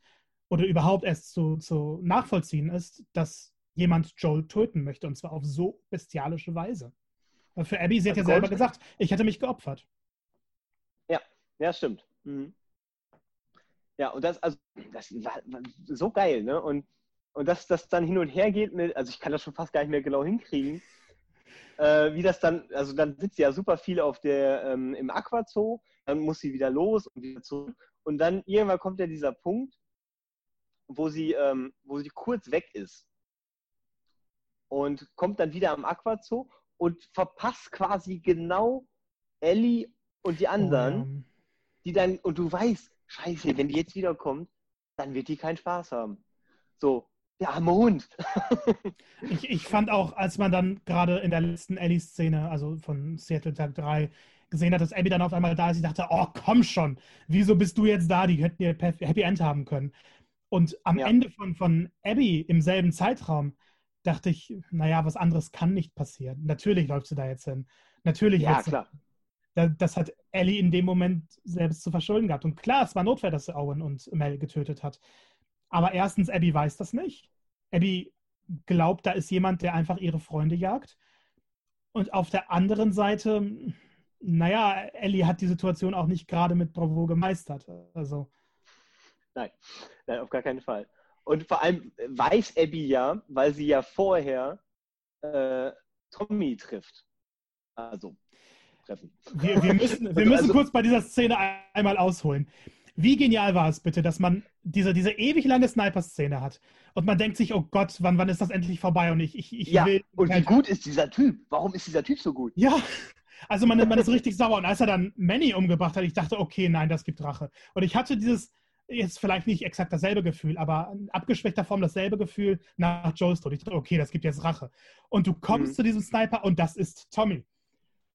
oder überhaupt erst zu, zu nachvollziehen ist, dass jemand Joel töten möchte und zwar auf so bestialische Weise. Weil für Abby, sie hat ja selber gesagt, ich hätte mich geopfert. Ja, ja, stimmt. Mhm. Ja, und das, also, das war, so geil, ne? Und, und dass das dann hin und her geht mit, also ich kann das schon fast gar nicht mehr genau hinkriegen, äh, wie das dann, also dann sitzt sie ja super viel auf der, ähm, im Aquazoo, dann muss sie wieder los und wieder zurück. Und dann irgendwann kommt ja dieser Punkt, wo sie, ähm, wo sie kurz weg ist und kommt dann wieder am Aquazoo und verpasst quasi genau Ellie und die anderen, oh, die dann, und du weißt, scheiße, wenn die jetzt wiederkommt, dann wird die keinen Spaß haben. So, der arme Hund. ich, ich fand auch, als man dann gerade in der letzten Ellie-Szene, also von Seattle Tag 3, gesehen hat, dass Abby dann auf einmal da ist, ich dachte, oh, komm schon, wieso bist du jetzt da? Die hätten ihr Happy End haben können. Und am ja. Ende von, von Abby im selben Zeitraum dachte ich, naja, was anderes kann nicht passieren. Natürlich läuft sie da jetzt hin. Natürlich. Ja, klar. das hat Ellie in dem Moment selbst zu verschulden gehabt. Und klar, es war notwehr, dass sie Owen und Mel getötet hat. Aber erstens, Abby weiß das nicht. Abby glaubt, da ist jemand, der einfach ihre Freunde jagt. Und auf der anderen Seite, naja, Ellie hat die Situation auch nicht gerade mit Bravo gemeistert. Also. Nein, nein, auf gar keinen Fall. Und vor allem weiß Abby ja, weil sie ja vorher äh, Tommy trifft. Also. treffen. Wir, wir müssen, wir müssen also, kurz bei dieser Szene einmal ausholen. Wie genial war es bitte, dass man diese, diese ewig lange Sniper-Szene hat und man denkt sich, oh Gott, wann, wann ist das endlich vorbei? Und ich, ich, ich ja, will. Und wie gut ist dieser Typ? Warum ist dieser Typ so gut? Ja, also man, man ist richtig sauer. Und als er dann Manny umgebracht hat, ich dachte, okay, nein, das gibt Rache. Und ich hatte dieses, jetzt vielleicht nicht exakt dasselbe Gefühl, aber in abgeschwächter Form dasselbe Gefühl nach Joes Tod. Ich dachte, okay, das gibt jetzt Rache. Und du kommst mhm. zu diesem Sniper und das ist Tommy.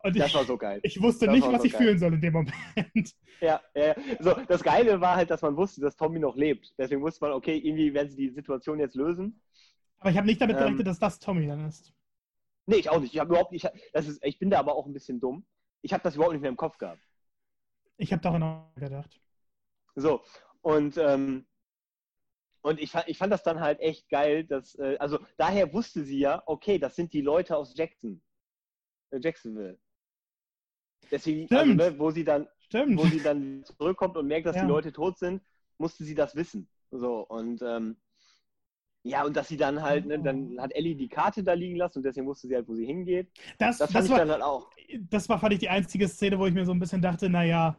Und das ich, war so geil. Ich wusste das nicht, was so ich geil. fühlen soll in dem Moment. Ja, ja, so, das Geile war halt, dass man wusste, dass Tommy noch lebt. Deswegen wusste man, okay, irgendwie werden sie die Situation jetzt lösen. Aber ich habe nicht damit ähm, gerechnet, dass das Tommy dann ist. Nee, ich auch nicht. Ich habe überhaupt nicht. Das ist, ich bin da aber auch ein bisschen dumm. Ich habe das überhaupt nicht mehr im Kopf gehabt. Ich habe daran auch gedacht. So, und, ähm, und ich, fand, ich fand das dann halt echt geil, dass, äh, also daher wusste sie ja, okay, das sind die Leute aus Jackson. Äh, Jacksonville. Deswegen, also, ne, wo sie dann, Stimmt. wo sie dann zurückkommt und merkt, dass ja. die Leute tot sind, musste sie das wissen. So, und ähm, ja, und dass sie dann halt, ne, dann hat Ellie die Karte da liegen lassen und deswegen wusste sie halt, wo sie hingeht. Das, das, das war, dann halt auch. Das war, fand ich, die einzige Szene, wo ich mir so ein bisschen dachte, naja,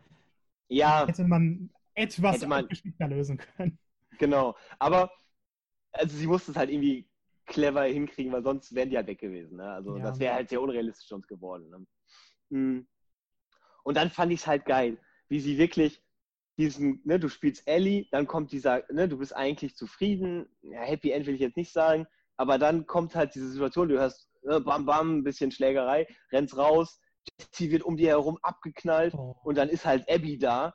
ja, hätte man etwas man, geschickter lösen können. Genau, aber also sie musste es halt irgendwie clever hinkriegen, weil sonst wären die halt weg gewesen. Ne? Also ja. das wäre halt sehr unrealistisch sonst geworden. Ne? Mhm. Und dann fand ich es halt geil, wie sie wirklich diesen, ne, du spielst Ellie, dann kommt dieser, ne, du bist eigentlich zufrieden, ja, Happy End will ich jetzt nicht sagen, aber dann kommt halt diese Situation, du hörst ne, bam bam, ein bisschen Schlägerei, rennst raus, Jesse wird um dir herum abgeknallt oh. und dann ist halt Abby da.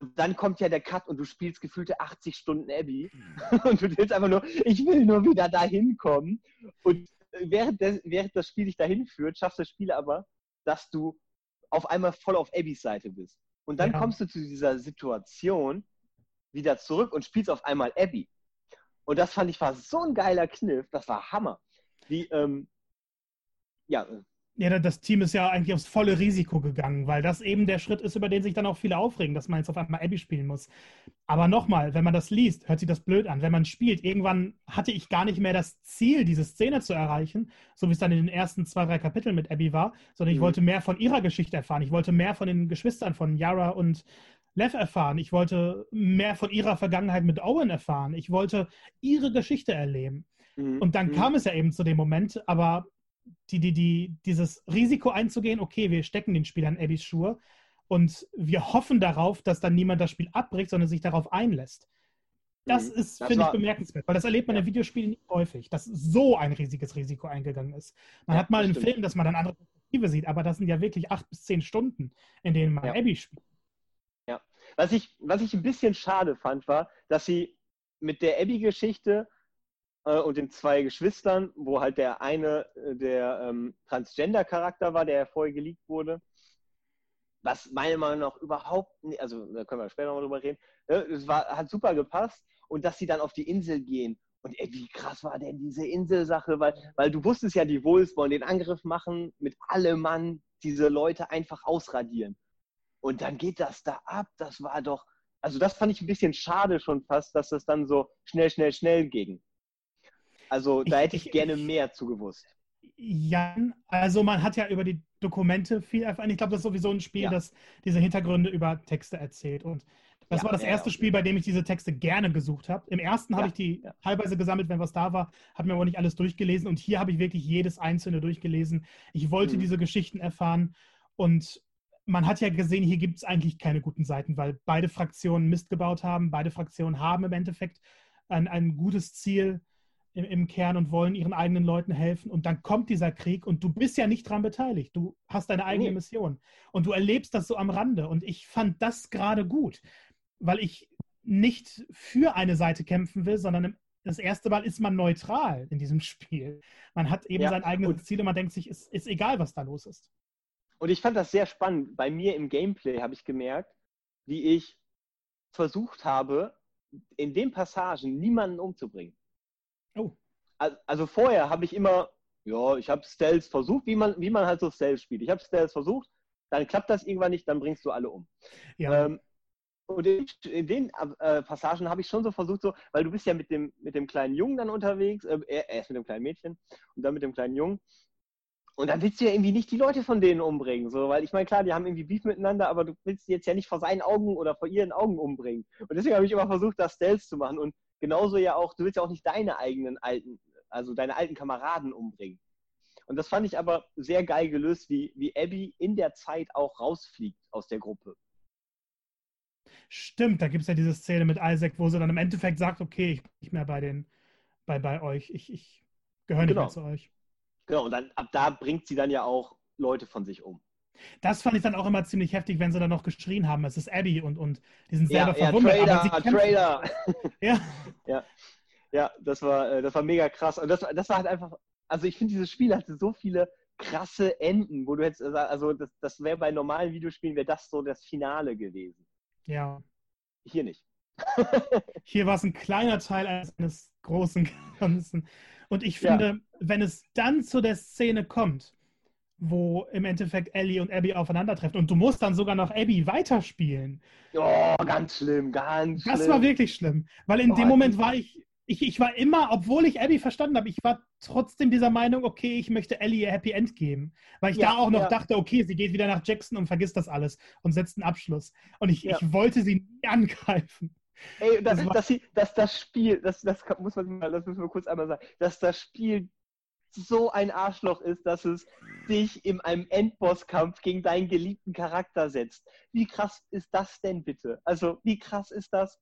Und dann kommt ja der Cut und du spielst gefühlte 80 Stunden Abby und du willst einfach nur, ich will nur wieder dahin kommen. Und während, des, während das Spiel dich dahin führt, schafft das Spiel aber, dass du auf einmal voll auf Abbys Seite bist. Und dann ja. kommst du zu dieser Situation wieder zurück und spielst auf einmal Abby. Und das fand ich war so ein geiler Kniff, das war Hammer. Wie, ähm, ja. Ja, das Team ist ja eigentlich aufs volle Risiko gegangen, weil das eben der Schritt ist, über den sich dann auch viele aufregen, dass man jetzt auf einmal Abby spielen muss. Aber nochmal, wenn man das liest, hört sich das blöd an. Wenn man spielt, irgendwann hatte ich gar nicht mehr das Ziel, diese Szene zu erreichen, so wie es dann in den ersten zwei, drei Kapiteln mit Abby war, sondern ich mhm. wollte mehr von ihrer Geschichte erfahren. Ich wollte mehr von den Geschwistern von Yara und Lev erfahren. Ich wollte mehr von ihrer Vergangenheit mit Owen erfahren. Ich wollte ihre Geschichte erleben. Mhm. Und dann mhm. kam es ja eben zu dem Moment, aber die, die, die, dieses Risiko einzugehen, okay, wir stecken den Spielern Abbys Schuhe und wir hoffen darauf, dass dann niemand das Spiel abbricht, sondern sich darauf einlässt. Das mhm. ist, finde ich, bemerkenswert, weil das erlebt man ja. in Videospielen nicht häufig, dass so ein riesiges Risiko eingegangen ist. Man ja, hat mal einen stimmt. Film, dass man dann andere Perspektive sieht, aber das sind ja wirklich acht bis zehn Stunden, in denen man ja. Abby spielt. Ja, was ich, was ich ein bisschen schade fand, war, dass sie mit der Abby-Geschichte äh, und den zwei Geschwistern, wo halt der eine äh, der ähm, Transgender-Charakter war, der vorher geleakt wurde. Was meiner Meinung nach überhaupt nicht, also da können wir später noch drüber reden, äh, es war, hat super gepasst und dass sie dann auf die Insel gehen. Und ey, wie krass war denn diese Inselsache? Weil, weil du wusstest ja, die Wolves wollen den Angriff machen, mit allem Mann diese Leute einfach ausradieren. Und dann geht das da ab. Das war doch, also das fand ich ein bisschen schade schon fast, dass das dann so schnell, schnell, schnell ging. Also da ich, hätte ich, ich gerne mehr zugewusst. Jan, also man hat ja über die Dokumente viel erfahren. Ich glaube, das ist sowieso ein Spiel, ja. das diese Hintergründe über Texte erzählt. Und das ja, war das ja, erste Spiel, bei dem ich diese Texte gerne gesucht habe. Im ersten habe ich die teilweise gesammelt, wenn was da war, habe mir aber nicht alles durchgelesen. Und hier habe ich wirklich jedes einzelne durchgelesen. Ich wollte mhm. diese Geschichten erfahren. Und man hat ja gesehen, hier gibt es eigentlich keine guten Seiten, weil beide Fraktionen Mist gebaut haben. Beide Fraktionen haben im Endeffekt ein, ein gutes Ziel im, im, Kern und wollen ihren eigenen Leuten helfen. Und dann kommt dieser Krieg und du bist ja nicht daran beteiligt. Du hast deine eigene Mission. Und du erlebst das so am Rande. Und ich fand das gerade gut, weil ich nicht für eine Seite kämpfen will, sondern das erste Mal ist man neutral in diesem Spiel. Man hat eben ja. sein eigenes Ziel und man denkt sich, es ist, ist egal, was da los ist. Und ich fand das sehr spannend. Bei mir im Gameplay habe ich gemerkt, wie ich versucht habe, in den Passagen niemanden umzubringen. Oh. Also vorher habe ich immer, ja, ich habe Stealth versucht, wie man, wie man halt so Stealth spielt. Ich habe Stealth versucht, dann klappt das irgendwann nicht, dann bringst du alle um. Ja. Ähm, und in, in den äh, Passagen habe ich schon so versucht, so, weil du bist ja mit dem, mit dem kleinen Jungen dann unterwegs, äh, erst mit dem kleinen Mädchen und dann mit dem kleinen Jungen. Und dann willst du ja irgendwie nicht die Leute von denen umbringen, so, weil ich meine, klar, die haben irgendwie Beef miteinander, aber du willst sie jetzt ja nicht vor seinen Augen oder vor ihren Augen umbringen. Und deswegen habe ich immer versucht, das Stealth zu machen. Und genauso ja auch, du willst ja auch nicht deine eigenen alten, also deine alten Kameraden umbringen. Und das fand ich aber sehr geil gelöst, wie, wie Abby in der Zeit auch rausfliegt aus der Gruppe. Stimmt, da gibt es ja diese Szene mit Isaac, wo sie dann im Endeffekt sagt, okay, ich bin nicht mehr bei den, bei, bei euch, ich, ich gehöre nicht genau. mehr zu euch. Genau, und dann ab da bringt sie dann ja auch Leute von sich um. Das fand ich dann auch immer ziemlich heftig, wenn sie dann noch geschrien haben, es ist Abby und, und die sind selber ja, verwundert. Ja, Trader, aber Trader. ja. ja. Ja, das war, äh, das war mega krass. Und das, das war halt einfach, also ich finde, dieses Spiel hatte so viele krasse Enden, wo du jetzt, also das, das wäre bei normalen Videospielen, wäre das so das Finale gewesen. Ja. Hier nicht. Hier war es ein kleiner Teil eines großen Ganzen. Und ich finde, ja. wenn es dann zu der Szene kommt, wo im Endeffekt Ellie und Abby aufeinandertreffen und du musst dann sogar noch Abby weiterspielen. Oh, ganz schlimm, ganz das schlimm. Das war wirklich schlimm, weil in oh, dem Moment war ich, ich, ich war immer, obwohl ich Abby verstanden habe, ich war trotzdem dieser Meinung, okay, ich möchte Ellie ihr Happy End geben. Weil ich ja, da auch noch ja. dachte, okay, sie geht wieder nach Jackson und vergisst das alles und setzt einen Abschluss. Und ich, ja. ich wollte sie nie angreifen. Ey, das, das dass, sie, dass das Spiel, das, das muss man das müssen wir kurz einmal sagen, dass das Spiel so ein Arschloch ist, dass es dich in einem Endbosskampf gegen deinen geliebten Charakter setzt. Wie krass ist das denn bitte? Also, wie krass ist das?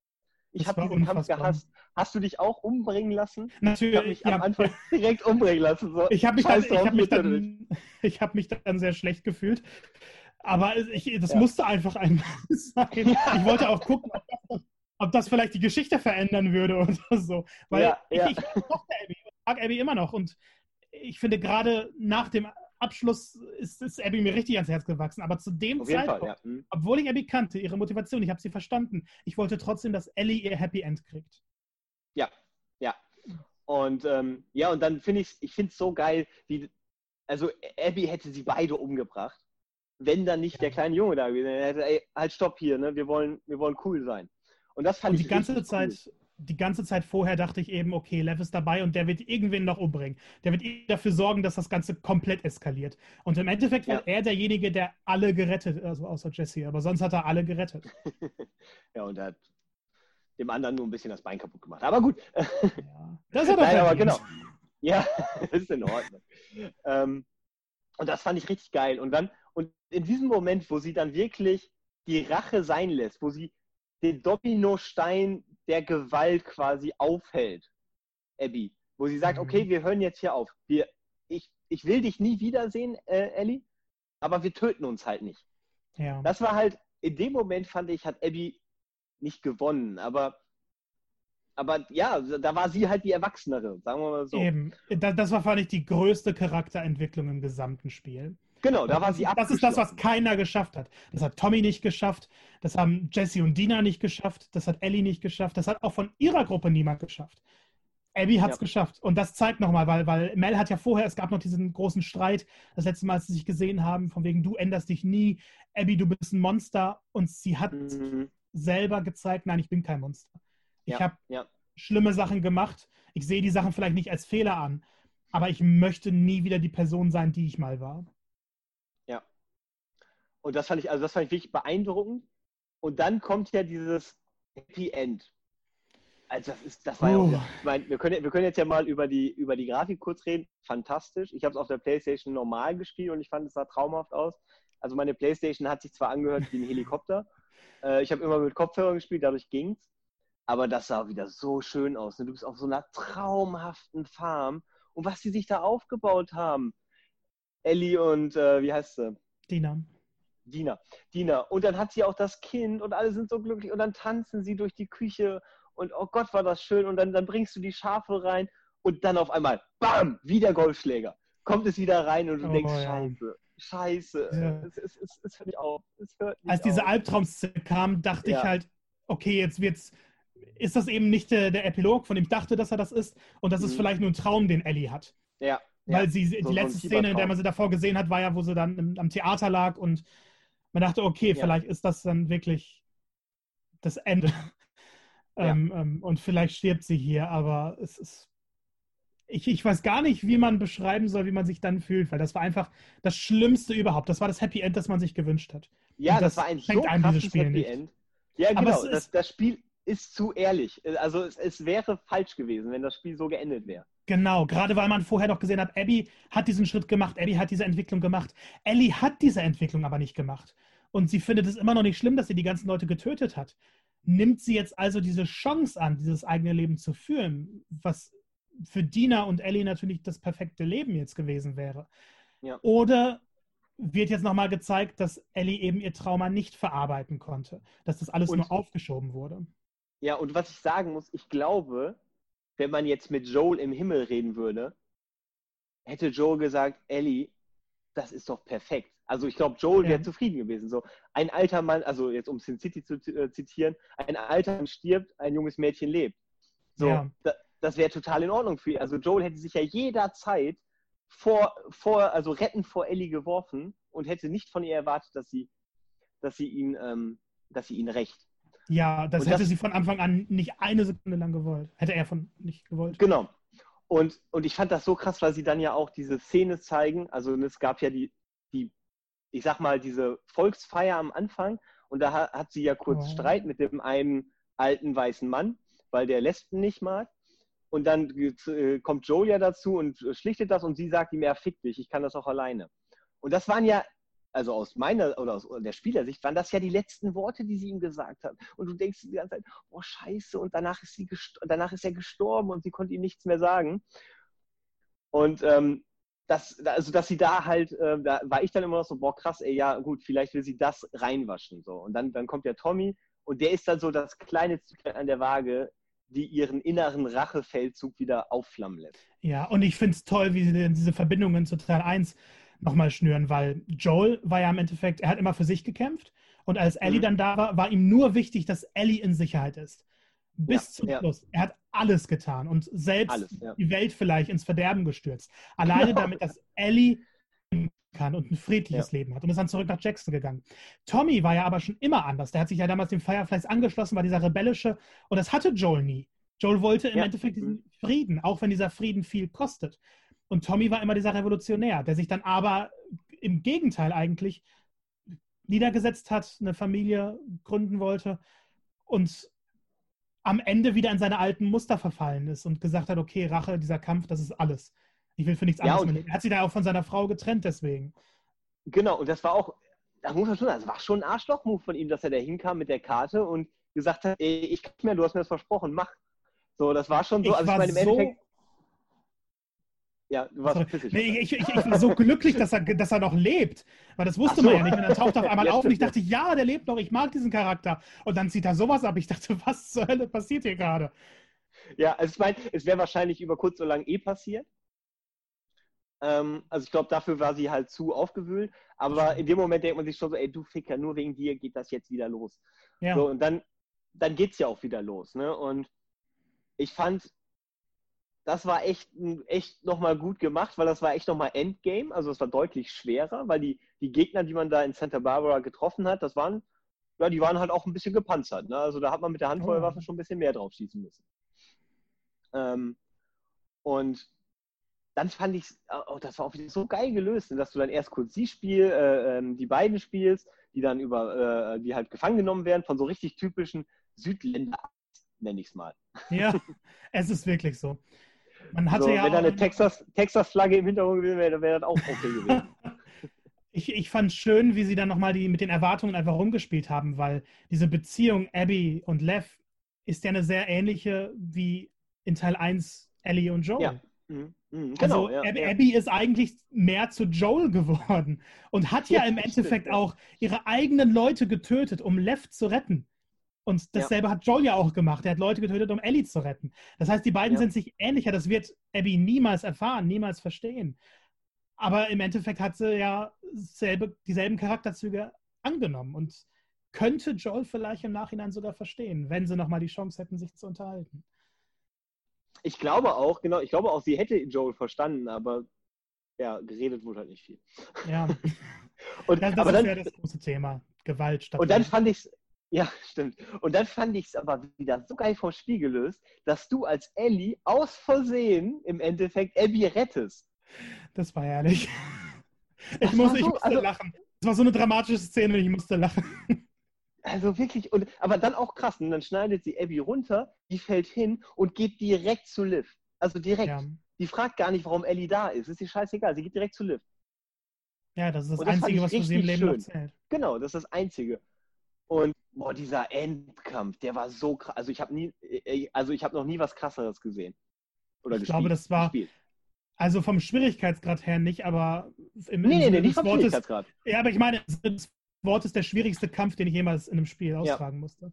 Ich habe diesen Kampf gehasst. Hast du dich auch umbringen lassen? Natürlich. Ich habe mich ja. am Anfang direkt umbringen lassen. So. Ich habe mich, dann, hab mich, dann, hab mich dann sehr schlecht gefühlt. Aber ich, das ja. musste einfach einmal sein. Ich wollte auch gucken, ob das ob das vielleicht die Geschichte verändern würde oder so. Weil ja. ich, ich mochte Abby, mag Abby immer noch. Und ich finde, gerade nach dem Abschluss ist, ist Abby mir richtig ans Herz gewachsen. Aber zu dem Auf Zeitpunkt, Fall, ja. mhm. obwohl ich Abby kannte, ihre Motivation, ich habe sie verstanden, ich wollte trotzdem, dass Ellie ihr Happy End kriegt. Ja, ja. Und ähm, ja, und dann finde ich ich finde es so geil, wie also Abby hätte sie beide umgebracht, wenn dann nicht der kleine Junge da gewesen wäre. Ey, halt stopp hier, ne? Wir wollen, wir wollen cool sein. Und das fand und ich die ganze Zeit, cool. Die ganze Zeit vorher dachte ich eben, okay, Lev ist dabei und der wird irgendwen noch umbringen. Der wird dafür sorgen, dass das Ganze komplett eskaliert. Und im Endeffekt war er derjenige, der alle gerettet, also außer Jesse, aber sonst hat er alle gerettet. ja, und er hat dem anderen nur ein bisschen das Bein kaputt gemacht. Aber gut. Ja, das hat er Nein, aber genau. Ja, das ist in Ordnung. Ähm, und das fand ich richtig geil. Und dann, und in diesem Moment, wo sie dann wirklich die Rache sein lässt, wo sie den Dominostein der Gewalt quasi aufhält, Abby. Wo sie sagt, mhm. okay, wir hören jetzt hier auf. Wir, ich, ich will dich nie wiedersehen, äh, Ellie, aber wir töten uns halt nicht. Ja. Das war halt, in dem Moment fand ich, hat Abby nicht gewonnen, aber aber ja, da war sie halt die Erwachsenere, sagen wir mal so. Eben. Das war, fand ich, die größte Charakterentwicklung im gesamten Spiel. Genau, da war sie Das ist das, was keiner geschafft hat. Das hat Tommy nicht geschafft, das haben Jesse und Dina nicht geschafft, das hat Ellie nicht geschafft, das hat auch von ihrer Gruppe niemand geschafft. Abby hat es ja. geschafft. Und das zeigt nochmal, weil, weil Mel hat ja vorher, es gab noch diesen großen Streit, das letzte Mal, als sie sich gesehen haben, von wegen, du änderst dich nie, Abby, du bist ein Monster. Und sie hat mhm. selber gezeigt, nein, ich bin kein Monster. Ich ja. habe ja. schlimme Sachen gemacht. Ich sehe die Sachen vielleicht nicht als Fehler an, aber ich möchte nie wieder die Person sein, die ich mal war. Und das fand ich, also das fand ich wirklich beeindruckend. Und dann kommt ja dieses Happy End. Also das ist, das war ja auch, ich meine, wir können, wir können jetzt ja mal über die, über die Grafik kurz reden. Fantastisch. Ich habe es auf der Playstation normal gespielt und ich fand es sah traumhaft aus. Also meine Playstation hat sich zwar angehört wie ein Helikopter. äh, ich habe immer mit Kopfhörern gespielt, dadurch ging es. Aber das sah wieder so schön aus. Ne? Du bist auf so einer traumhaften Farm. Und was sie sich da aufgebaut haben. Ellie und, äh, wie heißt sie? Dina. Dina, Dina. Und dann hat sie auch das Kind und alle sind so glücklich und dann tanzen sie durch die Küche und oh Gott, war das schön. Und dann, dann bringst du die Schafe rein und dann auf einmal, bam, wieder Golfschläger. Kommt es wieder rein und du oh, denkst, ja. scheiße, scheiße. Ja. Es, es, es, es, hört nicht auf. Hört nicht Als diese Albtraumszene kam, dachte ja. ich halt, okay, jetzt wird's. Ist das eben nicht der, der, Epilog, von dem ich dachte, dass er das ist? Und das mhm. ist vielleicht nur ein Traum, den Ellie hat. Ja. Weil sie, so, die letzte so Szene, in der man sie davor gesehen hat, war ja, wo sie dann im, am Theater lag und man dachte, okay, ja. vielleicht ist das dann wirklich das Ende. Ja. Ähm, ähm, und vielleicht stirbt sie hier, aber es ist. ich, ich weiß gar nicht, wie man beschreiben soll, wie man sich dann fühlt, weil das war einfach das Schlimmste überhaupt. Das war das Happy End, das man sich gewünscht hat. Ja, das, das, war ein so krasses Happy nicht. End. Ja, genau. Das, das, Spiel ist zu ehrlich. Also es, es wäre falsch gewesen, wenn das Spiel so geendet wäre. Genau, gerade weil man vorher doch gesehen hat, Abby hat diesen Schritt gemacht, Abby hat diese Entwicklung gemacht. Ellie hat diese Entwicklung aber nicht gemacht. Und sie findet es immer noch nicht schlimm, dass sie die ganzen Leute getötet hat. Nimmt sie jetzt also diese Chance an, dieses eigene Leben zu führen, was für Dina und Ellie natürlich das perfekte Leben jetzt gewesen wäre. Ja. Oder wird jetzt nochmal gezeigt, dass Ellie eben ihr Trauma nicht verarbeiten konnte, dass das alles und, nur aufgeschoben wurde. Ja, und was ich sagen muss, ich glaube, wenn man jetzt mit Joel im Himmel reden würde, hätte Joel gesagt, Ellie, das ist doch perfekt. Also ich glaube, Joel ja. wäre zufrieden gewesen. So ein alter Mann, also jetzt um Sin City zu äh, zitieren, ein alter Mann stirbt, ein junges Mädchen lebt. So, ja. da, das wäre total in Ordnung für ihn. Also Joel hätte sich ja jederzeit vor, vor, also rettend vor Ellie geworfen und hätte nicht von ihr erwartet, dass sie, dass sie ihn, ähm, dass sie ihn rächt. Ja, das und hätte das, sie von Anfang an nicht eine Sekunde lang gewollt. Hätte er von nicht gewollt. Genau. Und, und ich fand das so krass, weil sie dann ja auch diese Szene zeigen. Also es gab ja die, die, ich sag mal, diese Volksfeier am Anfang und da hat, hat sie ja kurz oh. Streit mit dem einen alten weißen Mann, weil der Lesben nicht mag. Und dann äh, kommt Joel ja dazu und schlichtet das und sie sagt ihm, er fick dich, ich kann das auch alleine. Und das waren ja, also aus meiner oder aus der Spielersicht, waren das ja die letzten Worte, die sie ihm gesagt hat. Und du denkst die ganze Zeit, oh scheiße, und danach ist, sie danach ist er gestorben und sie konnte ihm nichts mehr sagen. Und ähm, das, also dass sie da halt, äh, da war ich dann immer noch so, boah krass, ey, ja gut, vielleicht will sie das reinwaschen. So. Und dann, dann kommt der Tommy und der ist dann so das kleine Züglein an der Waage, die ihren inneren Rachefeldzug wieder aufflammen lässt. Ja, und ich finde es toll, wie sie diese Verbindungen zu Teil 1 nochmal schnüren, weil Joel war ja im Endeffekt, er hat immer für sich gekämpft und als Ellie mhm. dann da war, war ihm nur wichtig, dass Ellie in Sicherheit ist. Bis ja, zum ja. Schluss. Er hat alles getan und selbst alles, ja. die Welt vielleicht ins Verderben gestürzt. Alleine damit, dass Ellie kann und ein friedliches. Leben hat und ist dann zurück nach Jackson gegangen. Tommy war ja aber schon immer anders. Der hat sich ja damals dem Fireflies angeschlossen, war dieser rebellische und das hatte Joel nie. Joel wollte im. Endeffekt diesen mhm. Frieden, auch wenn dieser Frieden viel kostet. Und Tommy war immer dieser Revolutionär, der sich dann aber im Gegenteil eigentlich niedergesetzt hat, eine Familie gründen wollte und am Ende wieder in seine alten Muster verfallen ist und gesagt hat, okay, Rache, dieser Kampf, das ist alles. Ich will für nichts anderes mehr. Er hat sich da auch von seiner Frau getrennt, deswegen. Genau, und das war auch, da muss man schon, das war schon ein Arschloch-Move von ihm, dass er da hinkam mit der Karte und gesagt hat, ey, ich kann mehr, du hast mir das versprochen, mach. So, das war schon so, ich also ich meine, im so Endeffekt. Ja, du warst pissig. Nee, ich, ich, ich, war so glücklich, dass er, dass er noch lebt. Weil das wusste so. man ja nicht. Und dann taucht er auf einmal auf und ich dachte, ja, der lebt noch, ich mag diesen Charakter. Und dann zieht er sowas ab. Ich dachte, was zur Hölle passiert hier gerade? Ja, also ich meine, es wäre wahrscheinlich über kurz oder lang eh passiert. Ähm, also ich glaube, dafür war sie halt zu aufgewühlt. Aber in dem Moment denkt man sich schon so, ey, du Ficker, nur wegen dir geht das jetzt wieder los. Ja. So, und dann, dann geht es ja auch wieder los. Ne? Und ich fand, das war echt, echt nochmal gut gemacht, weil das war echt nochmal Endgame. Also es war deutlich schwerer, weil die, die Gegner, die man da in Santa Barbara getroffen hat, das waren, ja, die waren halt auch ein bisschen gepanzert. Ne? Also da hat man mit der Handfeuerwaffe oh. schon ein bisschen mehr drauf schießen müssen. Ähm, und dann fand ich, oh, das war auch wieder so geil gelöst, dass du dann erst kurz sie spielst, äh, ähm, die beiden spielst, die dann über, äh, die halt gefangen genommen werden von so richtig typischen Südländer, nenne ich es mal. Ja, es ist wirklich so. Man hatte so, ja wenn da eine Texas-Flagge Texas im Hintergrund gewesen wäre, wäre das auch okay gewesen. ich, ich fand schön, wie sie dann nochmal die, mit den Erwartungen einfach rumgespielt haben, weil diese Beziehung Abby und Lev ist ja eine sehr ähnliche wie in Teil 1 Ellie und Joel. Ja. Mhm. Mhm, genau, also ja, Abby, ja. Abby, ist eigentlich mehr zu Joel geworden und hat ja, ja im Endeffekt stimmt, auch ihre eigenen Leute getötet, um Lev zu retten. Und dasselbe hat Joel ja auch gemacht. Er hat Leute getötet, um Ellie zu retten. Das heißt, die beiden sind sich ähnlicher. Das wird Abby niemals erfahren, niemals verstehen. Aber im Endeffekt hat sie ja selbe, dieselben Charakterzüge angenommen und könnte Joel vielleicht im Nachhinein sogar verstehen, wenn sie nochmal die Chance hätten, sich zu unterhalten ich glaube auch, genau, ich glaube auch, sie hätte Joel verstanden, aber ja, geredet wurde halt nicht viel. Ja. und, das, das ist dann, ja das große Thema. Gewalt statt. Und dann fand ich Ja, stimmt. Und dann fand ich es aber wieder so geil vom Spiel gelöst, dass du als Ellie aus Versehen im Endeffekt Abby rettest. Das war herrlich. Ich, muss, so, ich musste also, lachen. Es war so eine dramatische Szene und ich musste lachen. Also wirklich, und, aber dann auch krass. Und dann schneidet sie Abby runter, die fällt hin und geht direkt zu Liv. Also direkt. Ja. Die fragt gar nicht, warum Ellie da ist. Ist ihr scheißegal. Sie geht direkt zu Liv. Ja, das ist das, das Einzige, was für sie im Leben schön. erzählt. Genau, das ist das Einzige. Und boah, dieser Endkampf, der war so krass. Also ich habe nie, äh, also ich habe noch nie was krasseres gesehen. Oder ich gespielt, glaube, das war. Gespielt. Also vom Schwierigkeitsgrad her nicht, aber im nee, nee, nee, nicht vom Wortes, Schwierigkeitsgrad. Ja, aber ich meine, das Wort ist der schwierigste Kampf, den ich jemals in einem Spiel austragen ja. musste.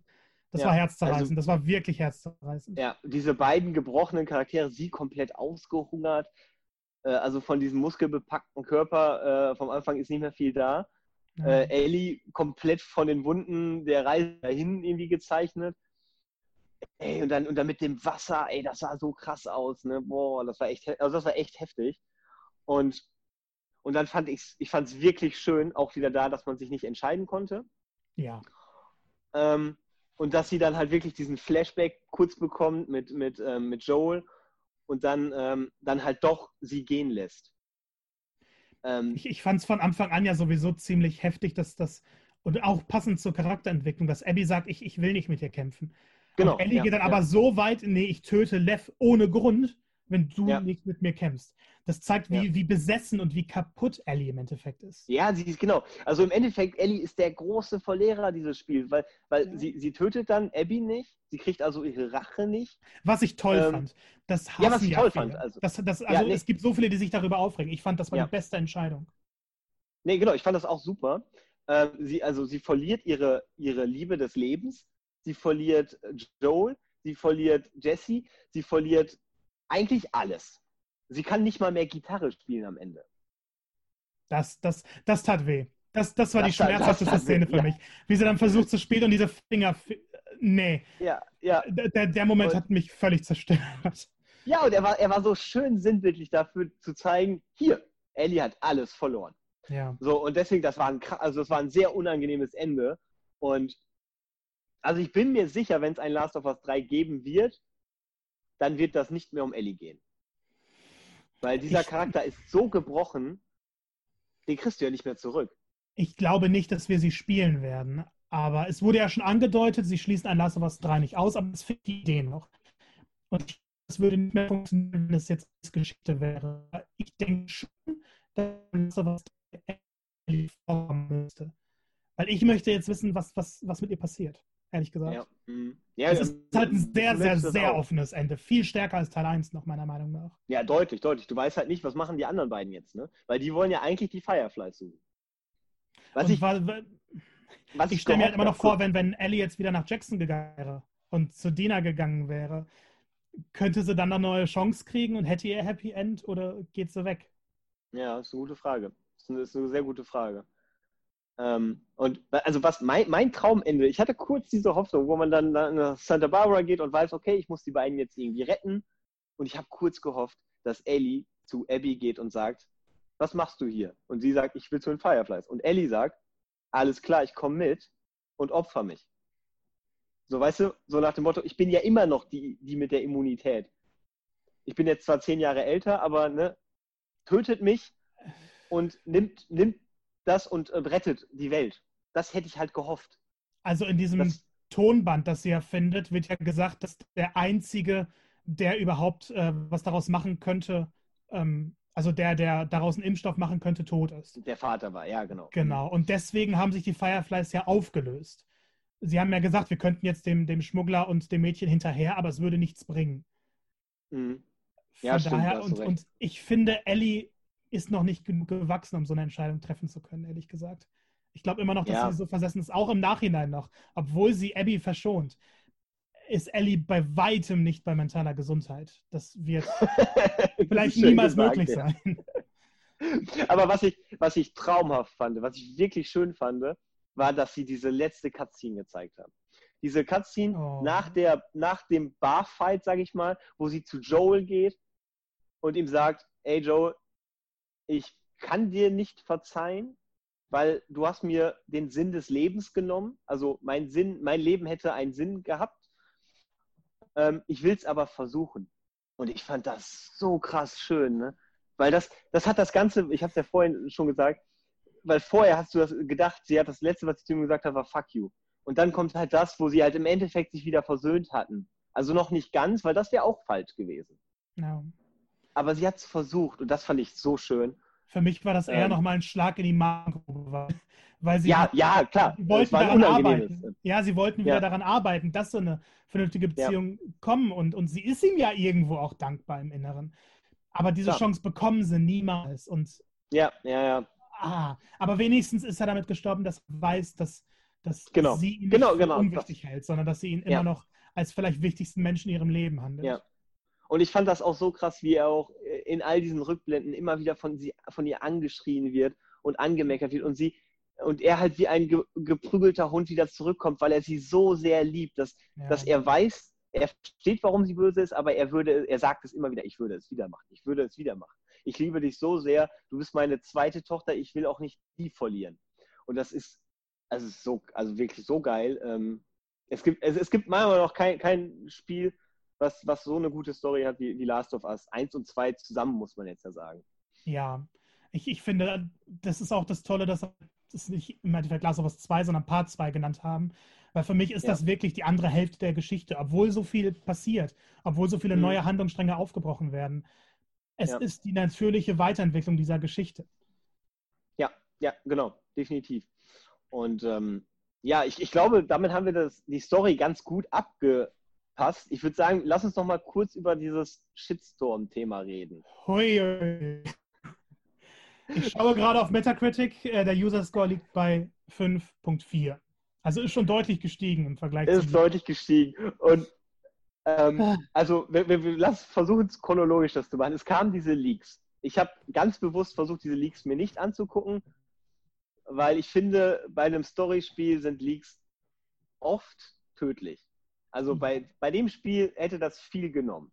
Das ja. war herzzerreißend. Also, das war wirklich herzzerreißend. Ja, diese beiden gebrochenen Charaktere, sie komplett ausgehungert. Äh, also von diesem muskelbepackten Körper äh, vom Anfang ist nicht mehr viel da. Ja. Äh, Ellie komplett von den Wunden der Reise dahin irgendwie gezeichnet. Ey, und dann, und dann mit dem Wasser, ey, das sah so krass aus, ne? Boah, das war echt, also das war echt heftig. Und, und dann fand ich's, ich fand es wirklich schön, auch wieder da, dass man sich nicht entscheiden konnte. Ja. Ähm, und dass sie dann halt wirklich diesen Flashback kurz bekommt mit, mit, ähm, mit Joel und dann, ähm, dann halt doch sie gehen lässt. Ähm, ich ich fand es von Anfang an ja sowieso ziemlich heftig, dass das, und auch passend zur Charakterentwicklung, dass Abby sagt, ich, ich will nicht mit dir kämpfen. Genau. Und Ellie ja, geht dann ja. aber so weit, nee, ich töte Lev ohne Grund, wenn du ja. nicht mit mir kämpfst. Das zeigt, wie, ja. wie besessen und wie kaputt Ellie im Endeffekt ist. Ja, sie ist genau. Also im Endeffekt, Ellie ist der große Verlierer dieses Spiels, weil, weil ja. sie, sie tötet dann Abby nicht, sie kriegt also ihre Rache nicht. Was ich toll ähm, fand. Das ja, was ich toll viele. fand. Also, das, das, also nee. es gibt so viele, die sich darüber aufregen. Ich fand, das war die beste Entscheidung. Nee, genau, ich fand das auch super. Ähm, sie, also sie verliert ihre, ihre Liebe des Lebens, sie verliert Joel, sie verliert Jesse, sie verliert eigentlich alles. Sie kann nicht mal mehr Gitarre spielen am Ende. Das, das, das tat weh. Das, das war das die schmerzhafteste Szene für ja. mich. Wie sie dann versucht zu spielen und diese Finger. Nee. Ja, ja. Der, der Moment und, hat mich völlig zerstört. Ja, und er war, er war so schön sinnbildlich dafür zu zeigen, hier, Ellie hat alles verloren. Ja. So, und deswegen, das war ein, also das war ein sehr unangenehmes Ende. Und also ich bin mir sicher, wenn es ein Last of Us 3 geben wird, dann wird das nicht mehr um Ellie gehen. Weil dieser ich, Charakter ist so gebrochen, den kriegst du ja nicht mehr zurück. Ich glaube nicht, dass wir sie spielen werden. Aber es wurde ja schon angedeutet, sie schließen ein Last of Us 3 nicht aus, aber es fehlt die Idee noch. Und das würde nicht mehr funktionieren, wenn es jetzt Geschichte wäre. Ich denke schon, dass Last of Us 3 vorkommen müsste. Weil ich möchte jetzt wissen, was, was, was mit ihr passiert ehrlich gesagt. Ja. Mhm. Ja, es ist halt ein sehr, sehr, sehr offenes Ende. Viel stärker als Teil 1 noch, meiner Meinung nach. Ja, deutlich, deutlich. Du weißt halt nicht, was machen die anderen beiden jetzt, ne? Weil die wollen ja eigentlich die Fireflies suchen. Was ich, was ich, ich stelle mir halt immer noch vor, wenn, wenn Ellie jetzt wieder nach Jackson gegangen wäre und zu Dina gegangen wäre, könnte sie dann eine neue Chance kriegen und hätte ihr Happy End oder geht sie weg? Ja, ist eine gute Frage. Das ist eine sehr gute Frage. Ähm, und also was mein, mein Traumende, ich hatte kurz diese Hoffnung, wo man dann nach Santa Barbara geht und weiß, okay, ich muss die beiden jetzt irgendwie retten. Und ich habe kurz gehofft, dass Ellie zu Abby geht und sagt, was machst du hier? Und sie sagt, ich will zu den Fireflies. Und Ellie sagt, alles klar, ich komme mit und opfer mich. So, weißt du, so nach dem Motto, ich bin ja immer noch die, die mit der Immunität. Ich bin jetzt zwar zehn Jahre älter, aber ne, tötet mich und nimmt, nimmt das und, und rettet die Welt. Das hätte ich halt gehofft. Also in diesem das, Tonband, das sie ja findet, wird ja gesagt, dass der Einzige, der überhaupt äh, was daraus machen könnte, ähm, also der, der daraus einen Impfstoff machen könnte, tot ist. Der Vater war, ja, genau. Genau. Und deswegen haben sich die Fireflies ja aufgelöst. Sie haben ja gesagt, wir könnten jetzt dem, dem Schmuggler und dem Mädchen hinterher, aber es würde nichts bringen. Mhm. Ja, Von stimmt, daher, und, und ich finde, Ellie ist noch nicht genug gewachsen, um so eine Entscheidung treffen zu können, ehrlich gesagt. Ich glaube immer noch, dass ja. sie so versessen ist, auch im Nachhinein noch, obwohl sie Abby verschont. Ist Ellie bei weitem nicht bei mentaler Gesundheit. Das wird vielleicht niemals gesagt, möglich ja. sein. Aber was ich, was ich traumhaft fand, was ich wirklich schön fand, war, dass sie diese letzte Cutscene gezeigt haben. Diese Cutscene oh. nach, der, nach dem Barfight, sage ich mal, wo sie zu Joel geht und ihm sagt, ey Joel, ich kann dir nicht verzeihen, weil du hast mir den Sinn des Lebens genommen. Also mein Sinn, mein Leben hätte einen Sinn gehabt. Ähm, ich will es aber versuchen. Und ich fand das so krass schön, ne? Weil das, das hat das Ganze, ich habe es ja vorhin schon gesagt, weil vorher hast du das gedacht, sie hat das letzte, was sie zu mir gesagt hat, war fuck you. Und dann kommt halt das, wo sie halt im Endeffekt sich wieder versöhnt hatten. Also noch nicht ganz, weil das wäre auch falsch gewesen. Ja. Aber sie hat es versucht und das fand ich so schön. Für mich war das eher ähm, nochmal ein Schlag in die Magengrube, weil sie ja, ja, klar. Sie wollten daran arbeiten. Ja, sie wollten wieder ja. daran arbeiten, dass so eine vernünftige Beziehung ja. kommen und, und sie ist ihm ja irgendwo auch dankbar im Inneren. Aber diese ja. Chance bekommen sie niemals. Und ja, ja, ja. Ah, aber wenigstens ist er damit gestorben, dass er weiß, dass, dass genau. sie ihn genau, nicht genau. unwichtig hält, sondern dass sie ihn immer noch als vielleicht wichtigsten Menschen in ihrem Leben handelt. Ja. Und ich fand das auch so krass, wie er auch in all diesen Rückblenden immer wieder von, sie, von ihr angeschrien wird und angemeckert wird und sie und er halt wie ein ge, geprügelter Hund wieder zurückkommt, weil er sie so sehr liebt, dass, ja. dass er weiß, er versteht, warum sie böse ist, aber er würde, er sagt es immer wieder, ich würde es wieder machen, ich würde es wieder machen. Ich liebe dich so sehr, du bist meine zweite Tochter, ich will auch nicht die verlieren. Und das ist, also so, also wirklich so geil. Ähm, es gibt, es, es gibt manchmal noch kein, kein Spiel, was, was so eine gute Story hat wie, wie Last of Us. Eins und zwei zusammen, muss man jetzt ja sagen. Ja, ich, ich finde, das ist auch das Tolle, dass es nicht im Endeffekt Last of Us 2, sondern Part 2 genannt haben. Weil für mich ist ja. das wirklich die andere Hälfte der Geschichte, obwohl so viel passiert, obwohl so viele mhm. neue Handlungsstränge aufgebrochen werden. Es ja. ist die natürliche Weiterentwicklung dieser Geschichte. Ja, ja, genau, definitiv. Und ähm, ja, ich, ich glaube, damit haben wir das, die Story ganz gut abgepasst. Ich würde sagen, lass uns noch mal kurz über dieses Shitstorm-Thema reden. Hui, hui. Ich schaue gerade auf Metacritic, äh, der User Score liegt bei 5.4. Also ist schon deutlich gestiegen im Vergleich ist zu. Ist deutlich gestiegen. Und ähm, ah. also wir, wir, wir lass versuchen es chronologisch das zu machen. Es kamen diese Leaks. Ich habe ganz bewusst versucht, diese Leaks mir nicht anzugucken, weil ich finde, bei einem Storyspiel sind Leaks oft tödlich. Also hm. bei, bei dem Spiel hätte das viel genommen.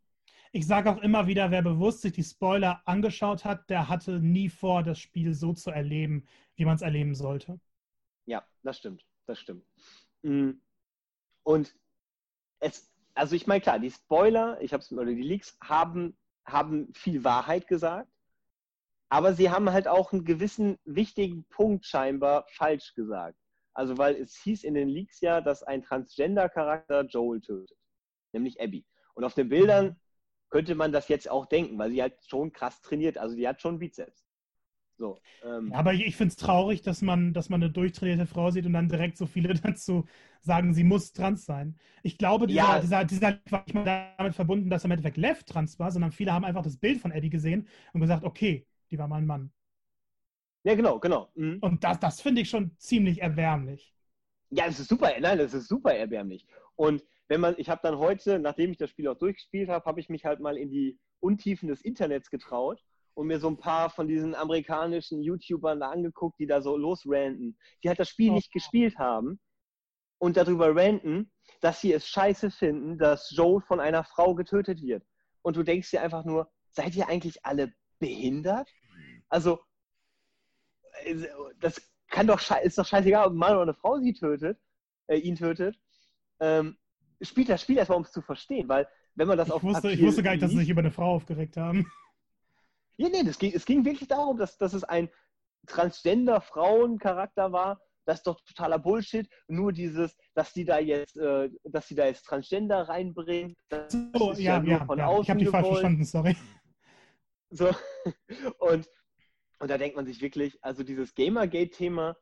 Ich sage auch immer wieder, wer bewusst sich die Spoiler angeschaut hat, der hatte nie vor, das Spiel so zu erleben, wie man es erleben sollte. Ja, das stimmt das stimmt. Mm. Und es, also ich meine, klar, die Spoiler, ich habe es oder die Leaks haben, haben viel Wahrheit gesagt, aber sie haben halt auch einen gewissen wichtigen Punkt scheinbar falsch gesagt. Also weil es hieß in den Leaks ja, dass ein Transgender-Charakter Joel tötet, nämlich Abby. Und auf den Bildern könnte man das jetzt auch denken, weil sie halt schon krass trainiert, also die hat schon Bizeps. So, ähm, ja, aber ich, ich finde es traurig, dass man, dass man eine durchtrainierte Frau sieht und dann direkt so viele dazu sagen, sie muss trans sein. Ich glaube, dieser, ja. dieser, dieser war nicht mal damit verbunden, dass er im Endeffekt Left trans war, sondern viele haben einfach das Bild von Eddie gesehen und gesagt, okay, die war mal ein Mann. Ja, genau, genau. Mhm. Und das, das finde ich schon ziemlich erbärmlich. Ja, das ist super, nein, das ist super erbärmlich. Und wenn man, ich habe dann heute, nachdem ich das Spiel auch durchgespielt habe, habe ich mich halt mal in die Untiefen des Internets getraut und mir so ein paar von diesen amerikanischen YouTubern da angeguckt, die da so losranten, die halt das Spiel oh. nicht gespielt haben und darüber ranten, dass sie es scheiße finden, dass Joel von einer Frau getötet wird. Und du denkst dir einfach nur, seid ihr eigentlich alle behindert? Also, das kann doch ist doch scheißegal, ob ein Mann oder eine Frau sie tötet, äh, ihn tötet. Ähm, spielt das Spiel erstmal, um es zu verstehen, weil wenn man das ich auf wusste, Papier Ich wusste gar nicht, dass sie sich über eine Frau aufgeregt haben. Ja, nee, das ging, es ging wirklich darum, dass, dass es ein Transgender-Frauen-Charakter war. Das ist doch totaler Bullshit. Nur dieses, dass die da jetzt, äh, dass die da jetzt Transgender reinbringen. Das so, ist ja, ja, ja, ja. Ich habe die falsch verstanden, sorry. So, und, und da denkt man sich wirklich, also dieses Gamergate-Thema,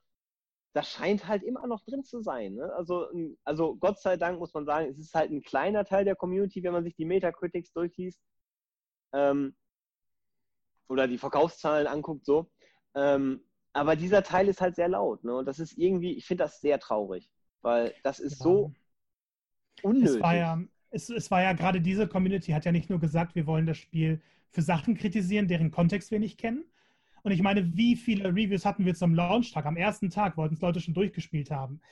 das scheint halt immer noch drin zu sein. Ne? Also, also Gott sei Dank muss man sagen, es ist halt ein kleiner Teil der Community, wenn man sich die Metacritics durchliest. Ähm, oder die Verkaufszahlen anguckt, so. Ähm, aber dieser Teil ist halt sehr laut. Ne? Und das ist irgendwie, ich finde das sehr traurig, weil das ist ja. so unnötig. Es war ja, es, es war ja gerade diese Community hat ja nicht nur gesagt, wir wollen das Spiel für Sachen kritisieren, deren Kontext wir nicht kennen. Und ich meine, wie viele Reviews hatten wir zum Launchtag? Am ersten Tag wollten es Leute schon durchgespielt haben.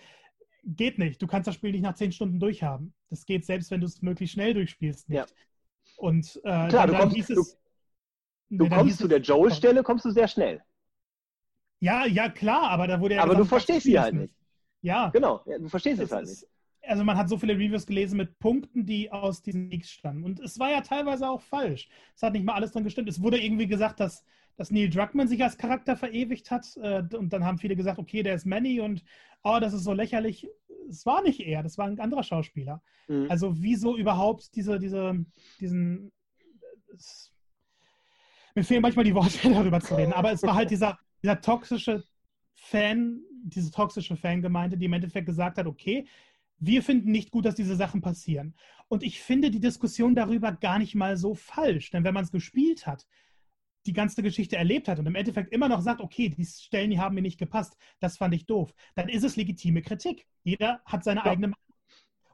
Geht nicht. Du kannst das Spiel nicht nach zehn Stunden durchhaben. Das geht selbst, wenn du es möglichst schnell durchspielst nicht. Ja. Und äh, Klar, du kommst, es, Du nee, kommst zu der Joel-Stelle, kommst du sehr schnell. Ja, ja, klar, aber da wurde ja. Aber gesagt, du verstehst sie halt nicht. Ja. Genau, du verstehst es halt nicht. Also man hat so viele Reviews gelesen mit Punkten, die aus diesen Leaks stammen. Und es war ja teilweise auch falsch. Es hat nicht mal alles drin gestimmt. Es wurde irgendwie gesagt, dass, dass Neil Druckmann sich als Charakter verewigt hat. Äh, und dann haben viele gesagt, okay, der ist Manny und oh, das ist so lächerlich. Es war nicht er, das war ein anderer Schauspieler. Mhm. Also wieso überhaupt diese, diese, diesen. Es, mir fehlen manchmal die Worte, darüber zu reden. Aber es war halt dieser, dieser toxische Fan, diese toxische Fangemeinde, die im Endeffekt gesagt hat, okay, wir finden nicht gut, dass diese Sachen passieren. Und ich finde die Diskussion darüber gar nicht mal so falsch, denn wenn man es gespielt hat, die ganze Geschichte erlebt hat und im Endeffekt immer noch sagt, okay, die Stellen, die haben mir nicht gepasst, das fand ich doof, dann ist es legitime Kritik. Jeder hat seine ja. eigene Meinung.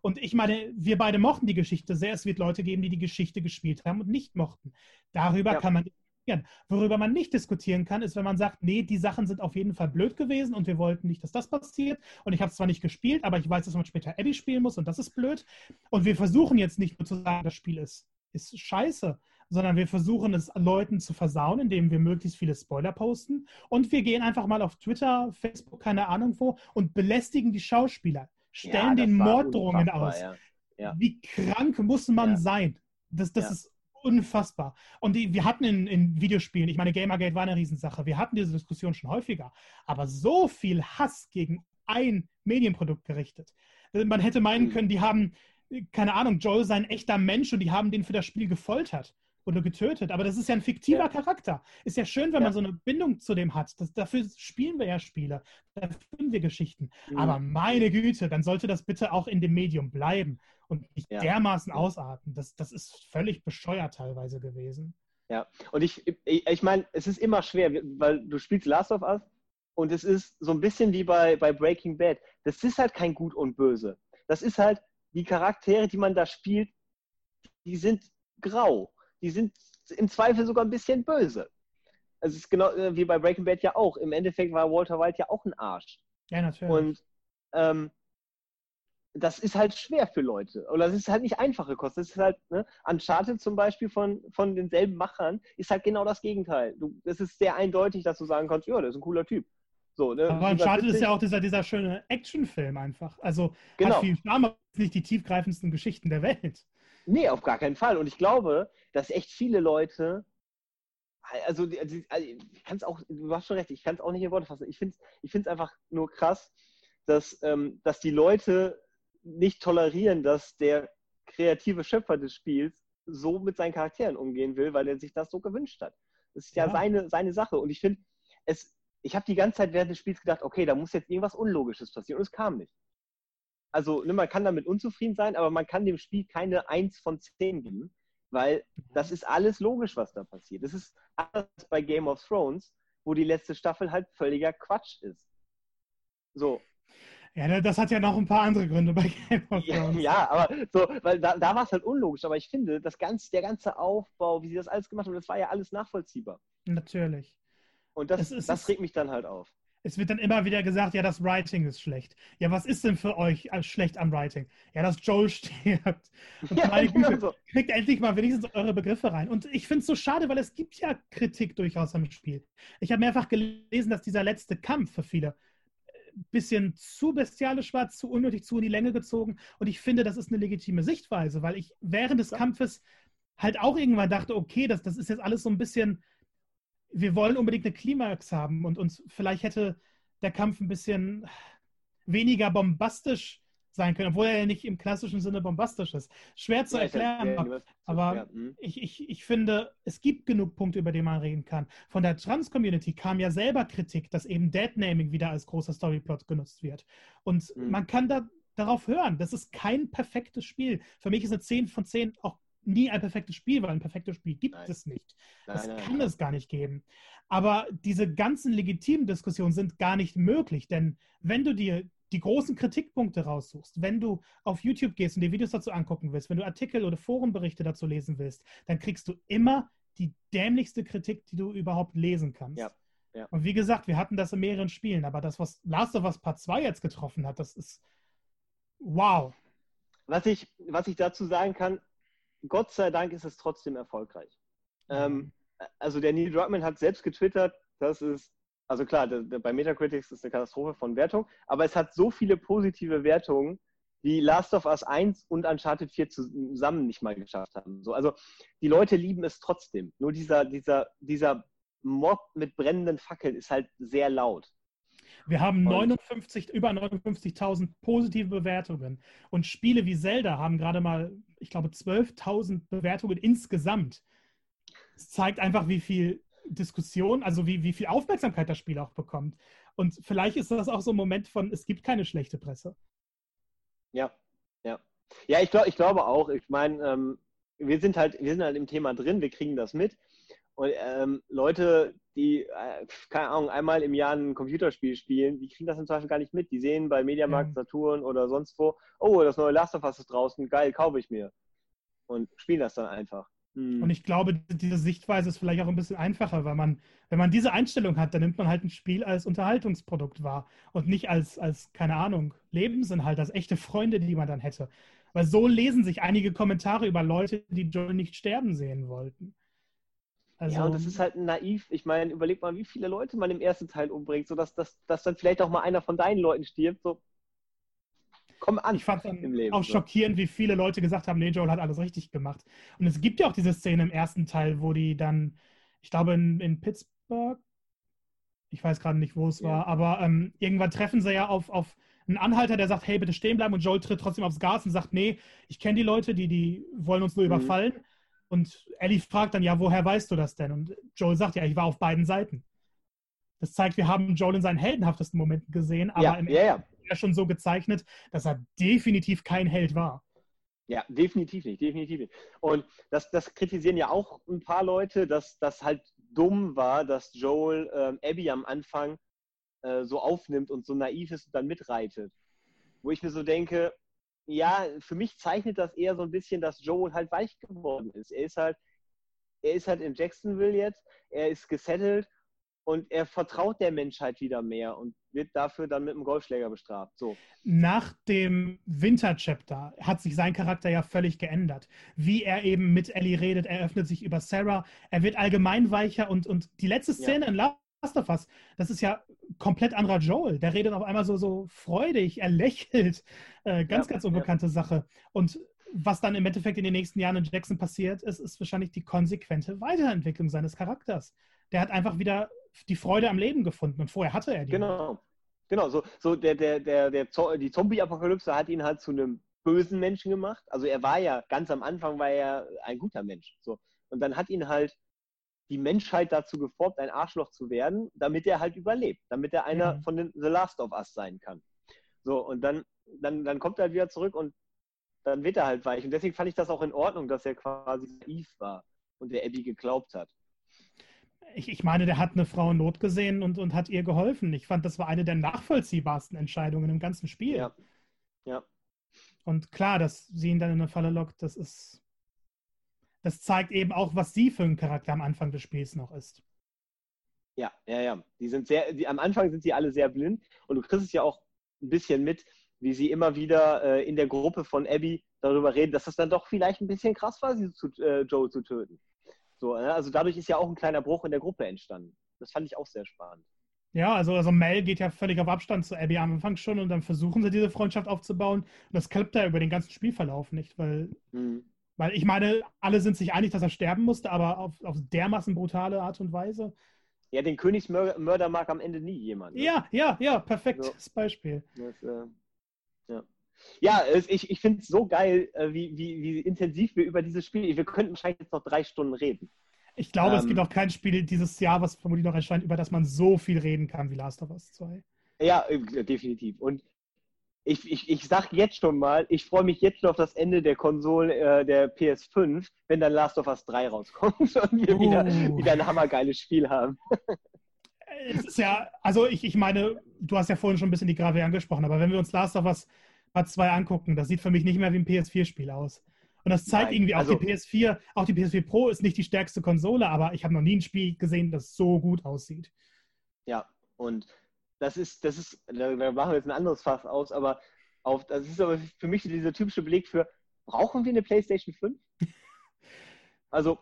Und ich meine, wir beide mochten die Geschichte sehr. Es wird Leute geben, die die Geschichte gespielt haben und nicht mochten. Darüber ja. kann man diskutieren. Worüber man nicht diskutieren kann, ist, wenn man sagt, nee, die Sachen sind auf jeden Fall blöd gewesen und wir wollten nicht, dass das passiert. Und ich habe es zwar nicht gespielt, aber ich weiß, dass man später Abby spielen muss und das ist blöd. Und wir versuchen jetzt nicht nur zu sagen, das Spiel ist, ist scheiße, sondern wir versuchen es Leuten zu versauen, indem wir möglichst viele Spoiler posten. Und wir gehen einfach mal auf Twitter, Facebook, keine Ahnung wo und belästigen die Schauspieler, stellen ja, den Morddrohungen aus. Ja. Ja. Wie krank muss man sein? Das, das ist unfassbar. Und die, wir hatten in, in, Videospielen, ich meine, Gamergate war eine Riesensache, wir hatten diese Diskussion schon häufiger, aber so viel Hass gegen ein Medienprodukt gerichtet. Man hätte meinen mhm. können, die haben, keine Ahnung, Joel sei ein echter Mensch und die haben den für das Spiel gefoltert oder getötet. Aber das ist ja ein fiktiver ja. Charakter. Ist ja schön, wenn ja. man so eine Bindung zu dem hat. Das, dafür spielen wir ja Spiele, dafür finden wir Geschichten. Mhm. Aber meine Güte, dann sollte das bitte auch in dem Medium bleiben und nicht ja. dermaßen ausarten. Das, das ist völlig bescheuert teilweise gewesen. Ja, und ich, ich, ich meine, es ist immer schwer, weil du spielst Last of Us und es ist so ein bisschen wie bei, bei Breaking Bad. Das ist halt kein Gut und Böse. Das ist halt, die Charaktere, die man da spielt, die sind grau die sind im Zweifel sogar ein bisschen böse. Also es ist genau äh, wie bei Breaking Bad ja auch. Im Endeffekt war Walter White ja auch ein Arsch. Ja, natürlich. Und ähm, das ist halt schwer für Leute. Oder das ist halt nicht einfache Kost. Das ist halt, ne, Uncharted zum Beispiel von, von denselben Machern ist halt genau das Gegenteil. Du, es ist sehr eindeutig, dass du sagen kannst, ja, der ist ein cooler Typ. So, ne? Aber Uncharted ist ja auch dieser, dieser schöne Actionfilm einfach. Also genau. hat viel Charme, aber nicht die tiefgreifendsten Geschichten der Welt. Nee, auf gar keinen Fall. Und ich glaube, dass echt viele Leute, also, also ich kann es auch, du hast schon recht, ich kann es auch nicht in Worte fassen. Ich finde es ich einfach nur krass, dass, ähm, dass die Leute nicht tolerieren, dass der kreative Schöpfer des Spiels so mit seinen Charakteren umgehen will, weil er sich das so gewünscht hat. Das ist ja, ja. Seine, seine Sache. Und ich finde, es, ich habe die ganze Zeit während des Spiels gedacht, okay, da muss jetzt irgendwas Unlogisches passieren. Und es kam nicht also ne, man kann damit unzufrieden sein, aber man kann dem Spiel keine 1 von 10 geben, weil das ist alles logisch, was da passiert. Das ist anders bei Game of Thrones, wo die letzte Staffel halt völliger Quatsch ist. So. Ja, das hat ja noch ein paar andere Gründe bei Game of Thrones. Ja, ja aber so, weil da, da war es halt unlogisch. Aber ich finde, das ganze, der ganze Aufbau, wie sie das alles gemacht haben, das war ja alles nachvollziehbar. Natürlich. Und das, ist, das regt mich dann halt auf es wird dann immer wieder gesagt, ja, das Writing ist schlecht. Ja, was ist denn für euch schlecht am Writing? Ja, dass Joel stirbt. Und ja, meine Güte, so. kriegt endlich mal wenigstens eure Begriffe rein. Und ich finde es so schade, weil es gibt ja Kritik durchaus am Spiel. Ich habe mehrfach gelesen, dass dieser letzte Kampf für viele ein äh, bisschen zu bestialisch war, zu unnötig, zu in die Länge gezogen. Und ich finde, das ist eine legitime Sichtweise, weil ich während des Kampfes halt auch irgendwann dachte, okay, das, das ist jetzt alles so ein bisschen wir wollen unbedingt eine Klimax haben und uns vielleicht hätte der Kampf ein bisschen weniger bombastisch sein können, obwohl er ja nicht im klassischen Sinne bombastisch ist. Schwer zu ja, erklären, ja, aber hm. ich, ich, ich finde, es gibt genug Punkte, über die man reden kann. Von der Trans-Community kam ja selber Kritik, dass eben Deadnaming wieder als großer Storyplot genutzt wird. Und mhm. man kann da darauf hören, das ist kein perfektes Spiel. Für mich ist eine 10 von 10 auch nie ein perfektes Spiel, weil ein perfektes Spiel gibt nein. es nicht. Nein, das nein, kann es gar nicht geben. Aber diese ganzen legitimen Diskussionen sind gar nicht möglich, denn wenn du dir die großen Kritikpunkte raussuchst, wenn du auf YouTube gehst und dir Videos dazu angucken willst, wenn du Artikel oder Forenberichte dazu lesen willst, dann kriegst du immer die dämlichste Kritik, die du überhaupt lesen kannst. Ja. Ja. Und wie gesagt, wir hatten das in mehreren Spielen, aber das, was Last of Us Part 2 jetzt getroffen hat, das ist wow. Was ich, was ich dazu sagen kann, Gott sei Dank ist es trotzdem erfolgreich. Mhm. Ähm, also der Neil Druckmann hat selbst getwittert, dass es Also klar, der, der, bei Metacritics ist eine Katastrophe von Wertung, aber es hat so viele positive Wertungen, die Last of Us 1 und Uncharted 4 zusammen nicht mal geschafft haben. So, also die Leute lieben es trotzdem. Nur dieser, dieser, dieser Mob mit brennenden Fackeln ist halt sehr laut. Wir haben 59, über 59.000 positive Bewertungen. Und Spiele wie Zelda haben gerade mal, ich glaube, 12.000 Bewertungen insgesamt. Es zeigt einfach, wie viel Diskussion, also wie, wie viel Aufmerksamkeit das Spiel auch bekommt. Und vielleicht ist das auch so ein Moment von, es gibt keine schlechte Presse. Ja, ja. Ja, ich, glaub, ich glaube auch. Ich meine, ähm, wir sind halt, wir sind halt im Thema drin, wir kriegen das mit. Und ähm, Leute, die, äh, keine Ahnung, einmal im Jahr ein Computerspiel spielen, die kriegen das im Zweifel gar nicht mit. Die sehen bei Mediamarkt, ja. Saturn oder sonst wo, oh, das neue Last of Us ist draußen, geil, kaufe ich mir. Und spielen das dann einfach. Hm. Und ich glaube, diese Sichtweise ist vielleicht auch ein bisschen einfacher, weil man, wenn man diese Einstellung hat, dann nimmt man halt ein Spiel als Unterhaltungsprodukt wahr und nicht als, als keine Ahnung, Lebensinhalt, als echte Freunde, die man dann hätte. Weil so lesen sich einige Kommentare über Leute, die Joel nicht sterben sehen wollten. Also, ja, und das ist halt naiv. Ich meine, überleg mal, wie viele Leute man im ersten Teil umbringt, sodass dass, dass dann vielleicht auch mal einer von deinen Leuten stirbt. So, komm an. Ich fand dann Leben, auch so. schockierend, wie viele Leute gesagt haben, nee, Joel hat alles richtig gemacht. Und es gibt ja auch diese Szene im ersten Teil, wo die dann, ich glaube in, in Pittsburgh, ich weiß gerade nicht, wo es ja. war, aber ähm, irgendwann treffen sie ja auf, auf einen Anhalter, der sagt, hey, bitte stehen bleiben und Joel tritt trotzdem aufs Gas und sagt, nee, ich kenne die Leute, die, die wollen uns nur mhm. überfallen. Und Ellie fragt dann, ja, woher weißt du das denn? Und Joel sagt, ja, ich war auf beiden Seiten. Das zeigt, wir haben Joel in seinen heldenhaftesten Momenten gesehen, aber ja, im ja, ja. ja schon so gezeichnet, dass er definitiv kein Held war. Ja, definitiv nicht, definitiv nicht. Und das, das kritisieren ja auch ein paar Leute, dass das halt dumm war, dass Joel ähm, Abby am Anfang äh, so aufnimmt und so naiv ist und dann mitreitet. Wo ich mir so denke, ja, für mich zeichnet das eher so ein bisschen, dass Joel halt weich geworden ist. Er ist halt, er ist halt in Jacksonville jetzt, er ist gesettelt und er vertraut der Menschheit wieder mehr und wird dafür dann mit einem Golfschläger bestraft. So. Nach dem Winter-Chapter hat sich sein Charakter ja völlig geändert. Wie er eben mit Ellie redet, er öffnet sich über Sarah, er wird allgemein weicher und, und die letzte Szene ja. in Last of Us, das ist ja komplett anderer Joel. Der redet auf einmal so, so freudig, er lächelt. Äh, ganz, ja, ganz unbekannte ja. Sache. Und was dann im Endeffekt in den nächsten Jahren in Jackson passiert ist, ist wahrscheinlich die konsequente Weiterentwicklung seines Charakters. Der hat einfach wieder die Freude am Leben gefunden und vorher hatte er die. Genau. Genau, so, so der, der, der, der, die Zombie-Apokalypse hat ihn halt zu einem bösen Menschen gemacht. Also er war ja, ganz am Anfang war er ein guter Mensch. So. Und dann hat ihn halt die Menschheit dazu geformt, ein Arschloch zu werden, damit er halt überlebt, damit er einer mhm. von den The Last of Us sein kann. So, und dann, dann, dann kommt er halt wieder zurück und dann wird er halt weich. Und deswegen fand ich das auch in Ordnung, dass er quasi naiv war und der Abby geglaubt hat. Ich, ich meine, der hat eine Frau in Not gesehen und, und hat ihr geholfen. Ich fand, das war eine der nachvollziehbarsten Entscheidungen im ganzen Spiel. Ja. ja. Und klar, dass sie ihn dann in eine Falle lockt, das ist. Das zeigt eben auch, was sie für ein Charakter am Anfang des Spiels noch ist. Ja, ja, ja. Die sind sehr, die, am Anfang sind sie alle sehr blind und du kriegst es ja auch ein bisschen mit, wie sie immer wieder äh, in der Gruppe von Abby darüber reden, dass das dann doch vielleicht ein bisschen krass war, sie zu, äh, Joe zu töten. So, ne? also dadurch ist ja auch ein kleiner Bruch in der Gruppe entstanden. Das fand ich auch sehr spannend. Ja, also, also Mel geht ja völlig auf Abstand zu Abby am Anfang schon und dann versuchen sie diese Freundschaft aufzubauen. Und das klappt ja über den ganzen Spielverlauf nicht, weil, mhm. Weil ich meine, alle sind sich einig, dass er sterben musste, aber auf, auf dermaßen brutale Art und Weise. Ja, den Königsmörder mag am Ende nie jemand. Ne? Ja, ja, ja, perfektes so. Beispiel. Das, äh, ja. Ja, ich, ich finde es so geil, äh, wie, wie, wie intensiv wir über dieses Spiel, wir könnten wahrscheinlich jetzt noch drei Stunden reden. Ich glaube, ähm, es gibt auch kein Spiel dieses Jahr, was vermutlich noch erscheint, über das man so viel reden kann wie Last of Us 2. Ja, äh, definitiv. Und ich, ich, ich sag jetzt schon mal, ich freue mich jetzt schon auf das Ende der Konsole äh, der PS5, wenn dann Last of Us 3 rauskommt und wir uh. wieder, wieder ein hammergeiles Spiel haben. es ist ja, also ich, ich meine, du hast ja vorhin schon ein bisschen die Grave angesprochen, aber wenn wir uns Last of Us Part 2 angucken. Das sieht für mich nicht mehr wie ein PS4-Spiel aus. Und das zeigt Nein, irgendwie auch also, die PS4, auch die PS4 Pro ist nicht die stärkste Konsole, aber ich habe noch nie ein Spiel gesehen, das so gut aussieht. Ja, und das ist, das ist, da machen wir jetzt ein anderes Fass aus, aber auf, das ist aber für mich dieser typische Beleg für, brauchen wir eine PlayStation 5? also,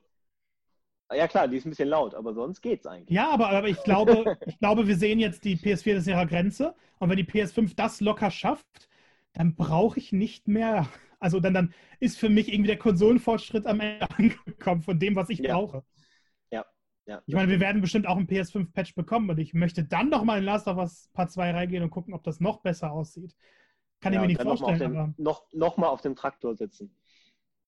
Ja klar, die ist ein bisschen laut, aber sonst geht's eigentlich. Ja, aber, aber ich, glaube, ich glaube, wir sehen jetzt die PS4 ist ihrer Grenze. Und wenn die PS5 das locker schafft, dann brauche ich nicht mehr. Also dann, dann ist für mich irgendwie der Konsolenfortschritt am Ende angekommen von dem, was ich Ja. brauche. Ja. Ich meine, wir werden bestimmt auch einen PS5-Patch bekommen und ich möchte dann noch mal in Last of Us Part 2 reingehen und gucken, ob das noch besser aussieht. Kann ja, ich mir nicht dann noch mal vorstellen, dem, noch, noch mal auf dem Traktor sitzen.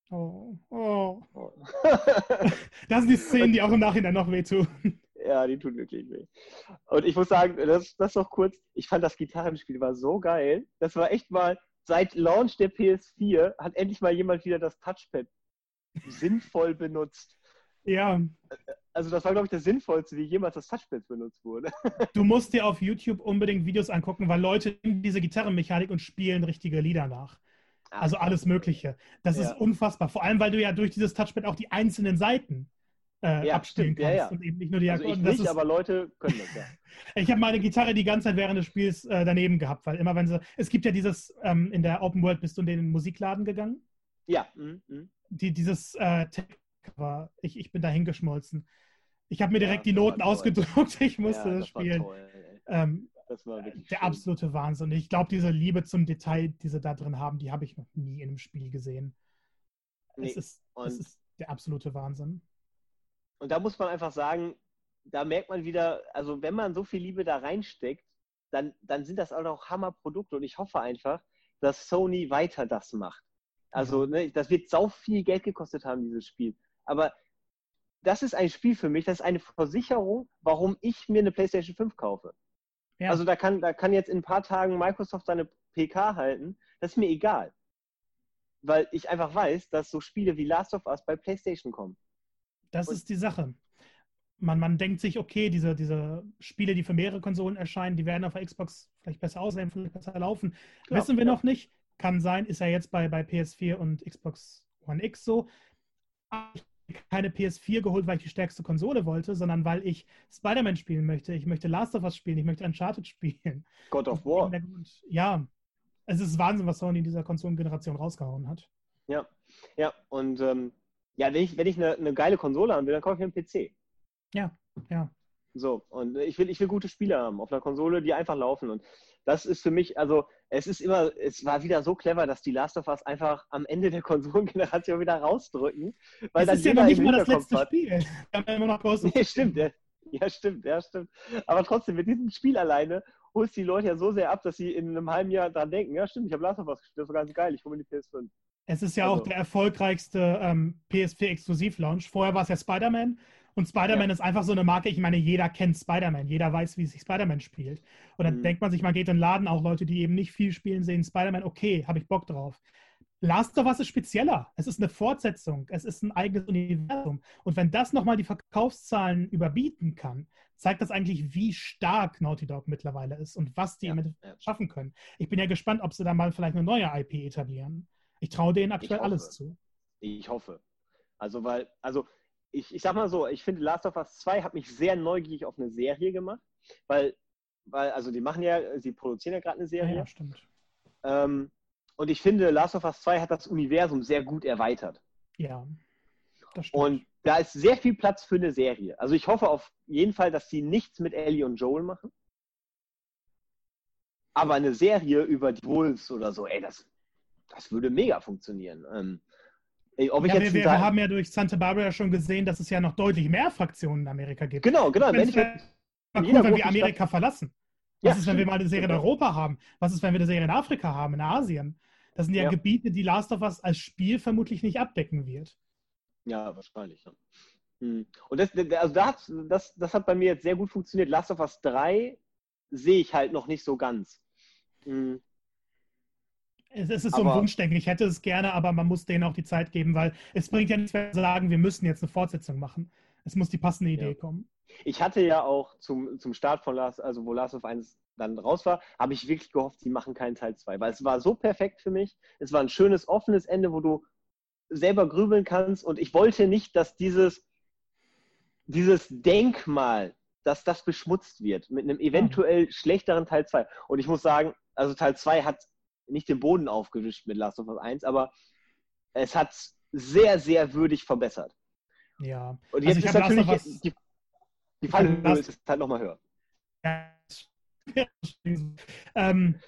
Oh, oh. Oh. Das sind die Szenen, die auch im Nachhinein noch wehtun. ja, die tun wirklich weh. Und ich muss sagen, das, das noch kurz, ich fand das Gitarrenspiel war so geil. Das war echt mal, seit Launch der PS4 hat endlich mal jemand wieder das Touchpad sinnvoll benutzt. Ja, Also das war, glaube ich, das Sinnvollste, wie jemals das Touchpad benutzt wurde. du musst dir auf YouTube unbedingt Videos angucken, weil Leute nehmen diese Gitarrenmechanik und spielen richtige Lieder nach. Also alles Mögliche. Das Ja. ist unfassbar. Vor allem, weil du ja durch dieses Touchpad auch die einzelnen Seiten äh, Ja, abspielen stimmt. Ja, kannst ja. und eben nicht nur die Also ich Akkorde. Das nicht, ist- aber Leute können das, ja. Ich habe meine Gitarre die ganze Zeit während des Spiels äh, daneben gehabt, weil immer wenn sie. Es gibt ja dieses, ähm, in der Open World bist du in den Musikladen gegangen. Ja, mhm, mhm. Die, dieses äh, Tech-Cover, ich, ich bin da hingeschmolzen. Ich habe mir Ja, direkt die das war Noten ausgedruckt, ich musste ja, das war spielen. toll. Ähm, Das war wirklich der schön. absolute Wahnsinn. Ich glaube, diese Liebe zum Detail, die sie da drin haben, die habe ich noch nie in einem Spiel gesehen. Nee, Es, ist, es ist der absolute Wahnsinn. Und da muss man einfach sagen, da merkt man wieder, also wenn man so viel Liebe da reinsteckt, dann, dann sind das auch Hammerprodukte. Und ich hoffe einfach, dass Sony weiter das macht. Also, ne, das wird sau viel Geld gekostet haben, dieses Spiel. Aber das ist ein Spiel für mich, das ist eine Versicherung, warum ich mir eine PlayStation 5 kaufe. Ja. Also da kann, da kann jetzt in ein paar Tagen Microsoft seine PK halten. Das ist mir egal. Weil ich einfach weiß, dass so Spiele wie Last of Us bei PlayStation kommen. Das Und- ist die Sache. Man, man denkt sich, okay, diese, diese Spiele, die für mehrere Konsolen erscheinen, die werden auf der Xbox vielleicht besser aussehen, vielleicht besser laufen. Klar, Wissen wir ja. noch nicht. Kann sein, ist ja jetzt bei, bei PS4 und Xbox One X so. Ich habe keine PS4 geholt, weil ich die stärkste Konsole wollte, sondern weil ich Spider-Man spielen möchte. Ich möchte Last of Us spielen, ich möchte Uncharted spielen. God of War. Ja, es ist Wahnsinn, was Sony in dieser Konsolengeneration rausgehauen hat. Ja, ja. Und ähm, ja, wenn ich, wenn ich eine, eine geile Konsole haben will, dann kaufe ich mir einen PC. Ja, ja. So, und ich will, ich will gute Spiele haben auf einer Konsole, die einfach laufen. Und das ist für mich, also es ist immer, es war wieder so clever, dass die Last of Us einfach am Ende der Konsolengeneration wieder rausdrücken. Weil dann ist ja noch nicht mal das letzte hat, Spiel. Wir haben ja immer noch of Nee, stimmt, ja. ja, stimmt, ja, stimmt. Aber trotzdem, mit diesem Spiel alleine holst du die Leute ja so sehr ab, dass sie in einem halben Jahr dran denken, ja stimmt, ich habe Last of Us gespielt, das war ganz geil, ich hole mir die PS5. Es ist ja Also- auch der erfolgreichste ähm, PS4-Exklusiv-Launch. Vorher war es ja Spider-Man. Und Spider-Man ist einfach so eine Marke, ich meine, jeder kennt Spider-Man, jeder weiß, wie sich Spider-Man spielt. Und dann Mhm. denkt man sich, man geht in den Laden, auch Leute, die eben nicht viel spielen, sehen Spider-Man, okay, habe ich Bock drauf. Last of Us ist spezieller. Es ist eine Fortsetzung. Es ist ein eigenes Universum. Und wenn das nochmal die Verkaufszahlen überbieten kann, zeigt das eigentlich, wie stark Naughty Dog mittlerweile ist und was die Ja, ja. schaffen können. Ich bin ja gespannt, ob sie da mal vielleicht eine neue IP etablieren. Ich traue denen aktuell alles zu. Ich hoffe. Also, weil, also, ich, ich sag mal so, ich finde Last of Us 2 hat mich sehr neugierig auf eine Serie gemacht, weil, weil also die machen ja, sie produzieren ja gerade eine Ja, Serie. ja, stimmt. Ähm, und ich finde, Last of Us 2 hat das Universum sehr gut erweitert. Ja, das stimmt. Und da ist sehr viel Platz für eine Serie. Also ich hoffe auf jeden Fall, dass sie nichts mit Ellie und Joel machen. Aber eine Serie über die Wolves oder so, ey, das, das würde mega funktionieren. Ähm, ey, ob ich ja, jetzt wir, wir haben ja durch Santa Barbara schon gesehen, dass es ja noch deutlich mehr Fraktionen in Amerika gibt. genau, genau. Wenn ich, Mal cool, wenn wir Amerika verlassen. Ja, Was ist, wenn wir mal eine Serie in. Europa haben? Was ist, wenn wir eine Serie in Afrika haben, in Asien? Das sind ja, Ja. Gebiete, die Last of Us als Spiel vermutlich nicht abdecken wird. Ja, wahrscheinlich. Ja. Hm. Und das, also da hat, das, das hat bei mir jetzt sehr gut funktioniert. Last of Us 3 sehe ich halt noch nicht so ganz. Hm. Es, es ist so ein Wunschdenken. Ich hätte es gerne, aber man muss denen auch die Zeit geben, weil es bringt ja nichts, wenn wir sagen, wir müssen jetzt eine Fortsetzung machen. Es muss die passende Idee Ja. kommen. Ich hatte ja auch zum, zum Start von Last, also wo Last of 1 dann raus war, habe ich wirklich gehofft, sie machen keinen Teil 2, weil es war so perfekt für mich. Es war ein schönes, offenes Ende, wo du selber grübeln kannst und ich wollte nicht, dass dieses, dieses Denkmal, dass das beschmutzt wird mit einem eventuell schlechteren Teil 2. Und ich muss sagen, also Teil 2 hat nicht den Boden aufgewischt mit Last of Us 1, aber es hat sehr, sehr würdig verbessert. Ja. Und jetzt also ist natürlich was, die, die Fallhöhe ist halt nochmal höher. Ja. ähm,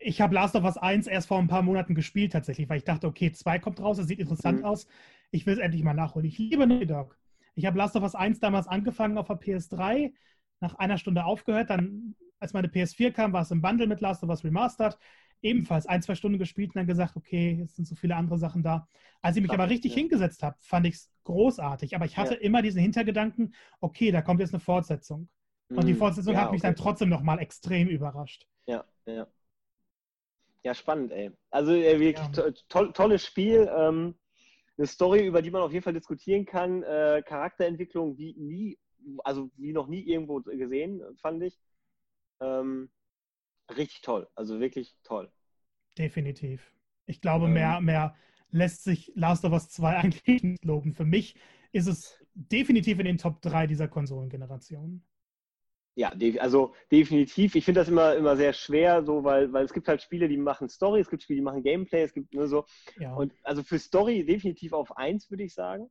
ich habe Last of Us 1 erst vor ein paar Monaten gespielt tatsächlich, weil ich dachte, okay, 2 kommt raus, das sieht interessant mhm. aus. Ich will es endlich mal nachholen. Ich liebe Naughty Dog. Ich habe Last of Us 1 damals angefangen auf der PS3, nach einer Stunde aufgehört, dann, als meine PS4 kam, war es im Bundle mit Last of Us Remastered ebenfalls ein, zwei Stunden gespielt und dann gesagt, okay, jetzt sind so viele andere Sachen da. Als ich mich aber richtig ja. hingesetzt habe, fand ich es großartig. Aber ich hatte ja. immer diesen Hintergedanken, okay, da kommt jetzt eine Fortsetzung. Und die mhm. Fortsetzung ja, hat mich okay. dann trotzdem nochmal extrem überrascht. Ja, ja. Ja, spannend, ey. Also äh, wirklich to tolles Spiel. Ähm, eine Story, über die man auf jeden Fall diskutieren kann. Äh, Charakterentwicklung wie nie, also wie noch nie irgendwo gesehen, fand ich. Ähm, richtig toll. Also wirklich toll. Definitiv. Ich glaube, ähm, mehr, mehr lässt sich Last of Us 2 eigentlich nicht loben. Für mich ist es definitiv in den Top 3 dieser Konsolengeneration. Ja, also definitiv. Ich finde das immer, immer sehr schwer, so, weil, weil es gibt halt Spiele, die machen Story, es gibt Spiele, die machen Gameplay, es gibt nur so. Ja. Und also für Story definitiv auf 1, würde ich sagen.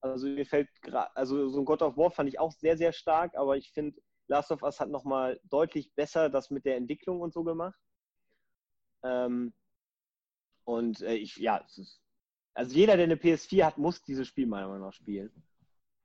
Also mir fällt gerade, also so ein God of War fand ich auch sehr, sehr stark, aber ich finde, Last of Us hat nochmal deutlich besser das mit der Entwicklung und so gemacht. Ähm, und äh, ich, ja, ist, also jeder, der eine PS4 hat, muss dieses Spiel meiner Meinung nach spielen.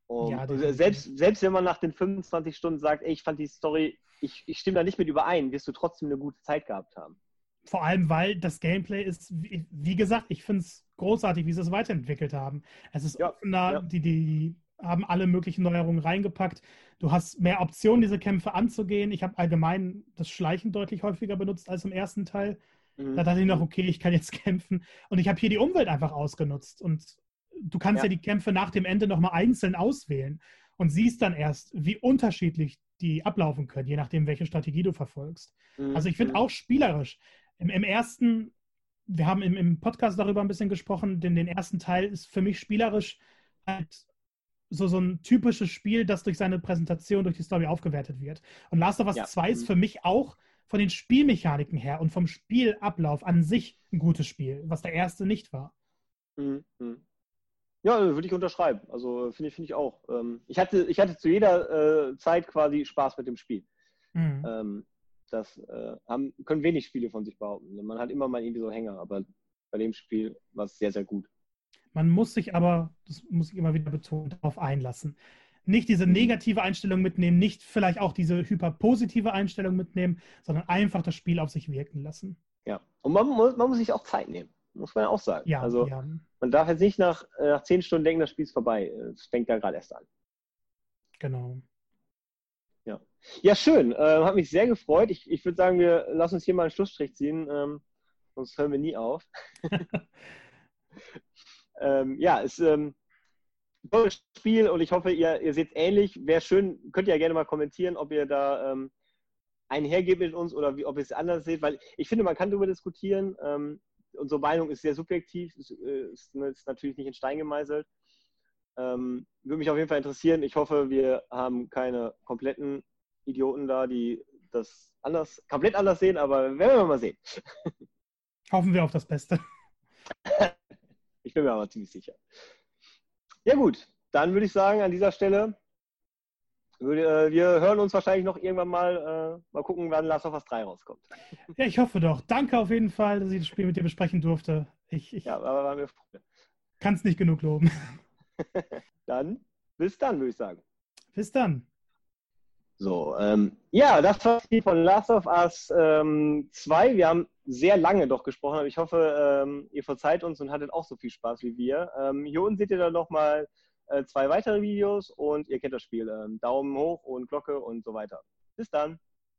Ja, selbst, selbst wenn man nach den 25 Stunden sagt, ey, ich fand die Story, ich, ich stimme da nicht mit überein, wirst du trotzdem eine gute Zeit gehabt haben. Vor allem, weil das Gameplay ist, wie, wie gesagt, ich finde es großartig, wie sie es weiterentwickelt haben. Es ist ja, offener, ja. Die, die haben alle möglichen Neuerungen reingepackt. Du hast mehr Optionen, diese Kämpfe anzugehen. Ich habe allgemein das Schleichen deutlich häufiger benutzt als im ersten Teil. Mhm. Da dachte ich noch, okay, ich kann jetzt kämpfen. Und ich habe hier die Umwelt einfach ausgenutzt. Und du kannst ja, ja die Kämpfe nach dem Ende nochmal einzeln auswählen und siehst dann erst, wie unterschiedlich die ablaufen können, je nachdem, welche Strategie du verfolgst. Mhm. Also ich finde mhm. auch spielerisch. Im, Im, ersten, wir haben im, im, Podcast darüber ein bisschen gesprochen, denn den ersten Teil ist für mich spielerisch halt so, so ein typisches Spiel, das durch seine Präsentation, durch die Story aufgewertet wird. Und Last of Us ja. 2 ist mhm. für mich auch von den Spielmechaniken her und vom Spielablauf an sich ein gutes Spiel, was der erste nicht war. Mhm. mhm. Ja, würde ich unterschreiben. Also finde ich, find ich auch. Ähm, ich, hatte, ich hatte zu jeder äh, Zeit quasi Spaß mit dem Spiel. Mhm. Ähm, das äh, haben, können wenig Spiele von sich behaupten. Man hat immer mal irgendwie so Hänger, aber bei dem Spiel war es sehr, sehr gut. Man muss sich aber, das muss ich immer wieder betonen, darauf einlassen. Nicht diese negative Einstellung mitnehmen, nicht vielleicht auch diese hyperpositive Einstellung mitnehmen, sondern einfach das Spiel auf sich wirken lassen. Ja, und man muss, man muss sich auch Zeit nehmen, muss man auch sagen. Ja, also ja. man darf jetzt nicht nach, äh, nach zehn Stunden denken, das Spiel ist vorbei. Es fängt ja gerade erst an. Genau. Ja, ja schön. Äh, hat mich sehr gefreut. Ich, ich würde sagen, wir lassen uns hier mal einen Schlussstrich ziehen, ähm, sonst hören wir nie auf. ähm, ja, es ist ähm, ein tolles Spiel und ich hoffe, ihr, ihr seht es ähnlich. Wäre schön, könnt ihr ja gerne mal kommentieren, ob ihr da ähm, einhergebt mit uns oder wie, ob ihr es anders seht, weil ich finde, man kann darüber diskutieren. Ähm, unsere Meinung ist sehr subjektiv, ist, äh, ist, ist natürlich nicht in Stein gemeißelt. Ähm, würde mich auf jeden Fall interessieren. Ich hoffe, wir haben keine kompletten Idioten da, die das anders, komplett anders sehen, aber werden wir mal sehen. Hoffen wir auf das Beste. Ich bin mir aber ziemlich sicher. Ja gut, dann würde ich sagen, an dieser Stelle, würde, äh, wir hören uns wahrscheinlich noch irgendwann mal, äh, mal gucken, wann Last of Us 3 rauskommt. Ja, ich hoffe doch. Danke auf jeden Fall, dass ich das Spiel mit dir besprechen durfte. Ich, ich ja, aber wir froh. Kann es nicht genug loben. dann, bis dann, würde ich sagen. Bis dann. So, ähm, ja, das war die von Last of Us ähm, 2. Wir haben sehr lange doch gesprochen, aber ich hoffe, ähm, ihr verzeiht uns und hattet auch so viel Spaß wie wir. Ähm, hier unten seht ihr dann nochmal äh, zwei weitere Videos und ihr kennt das Spiel. Ähm, Daumen hoch und Glocke und so weiter. Bis dann.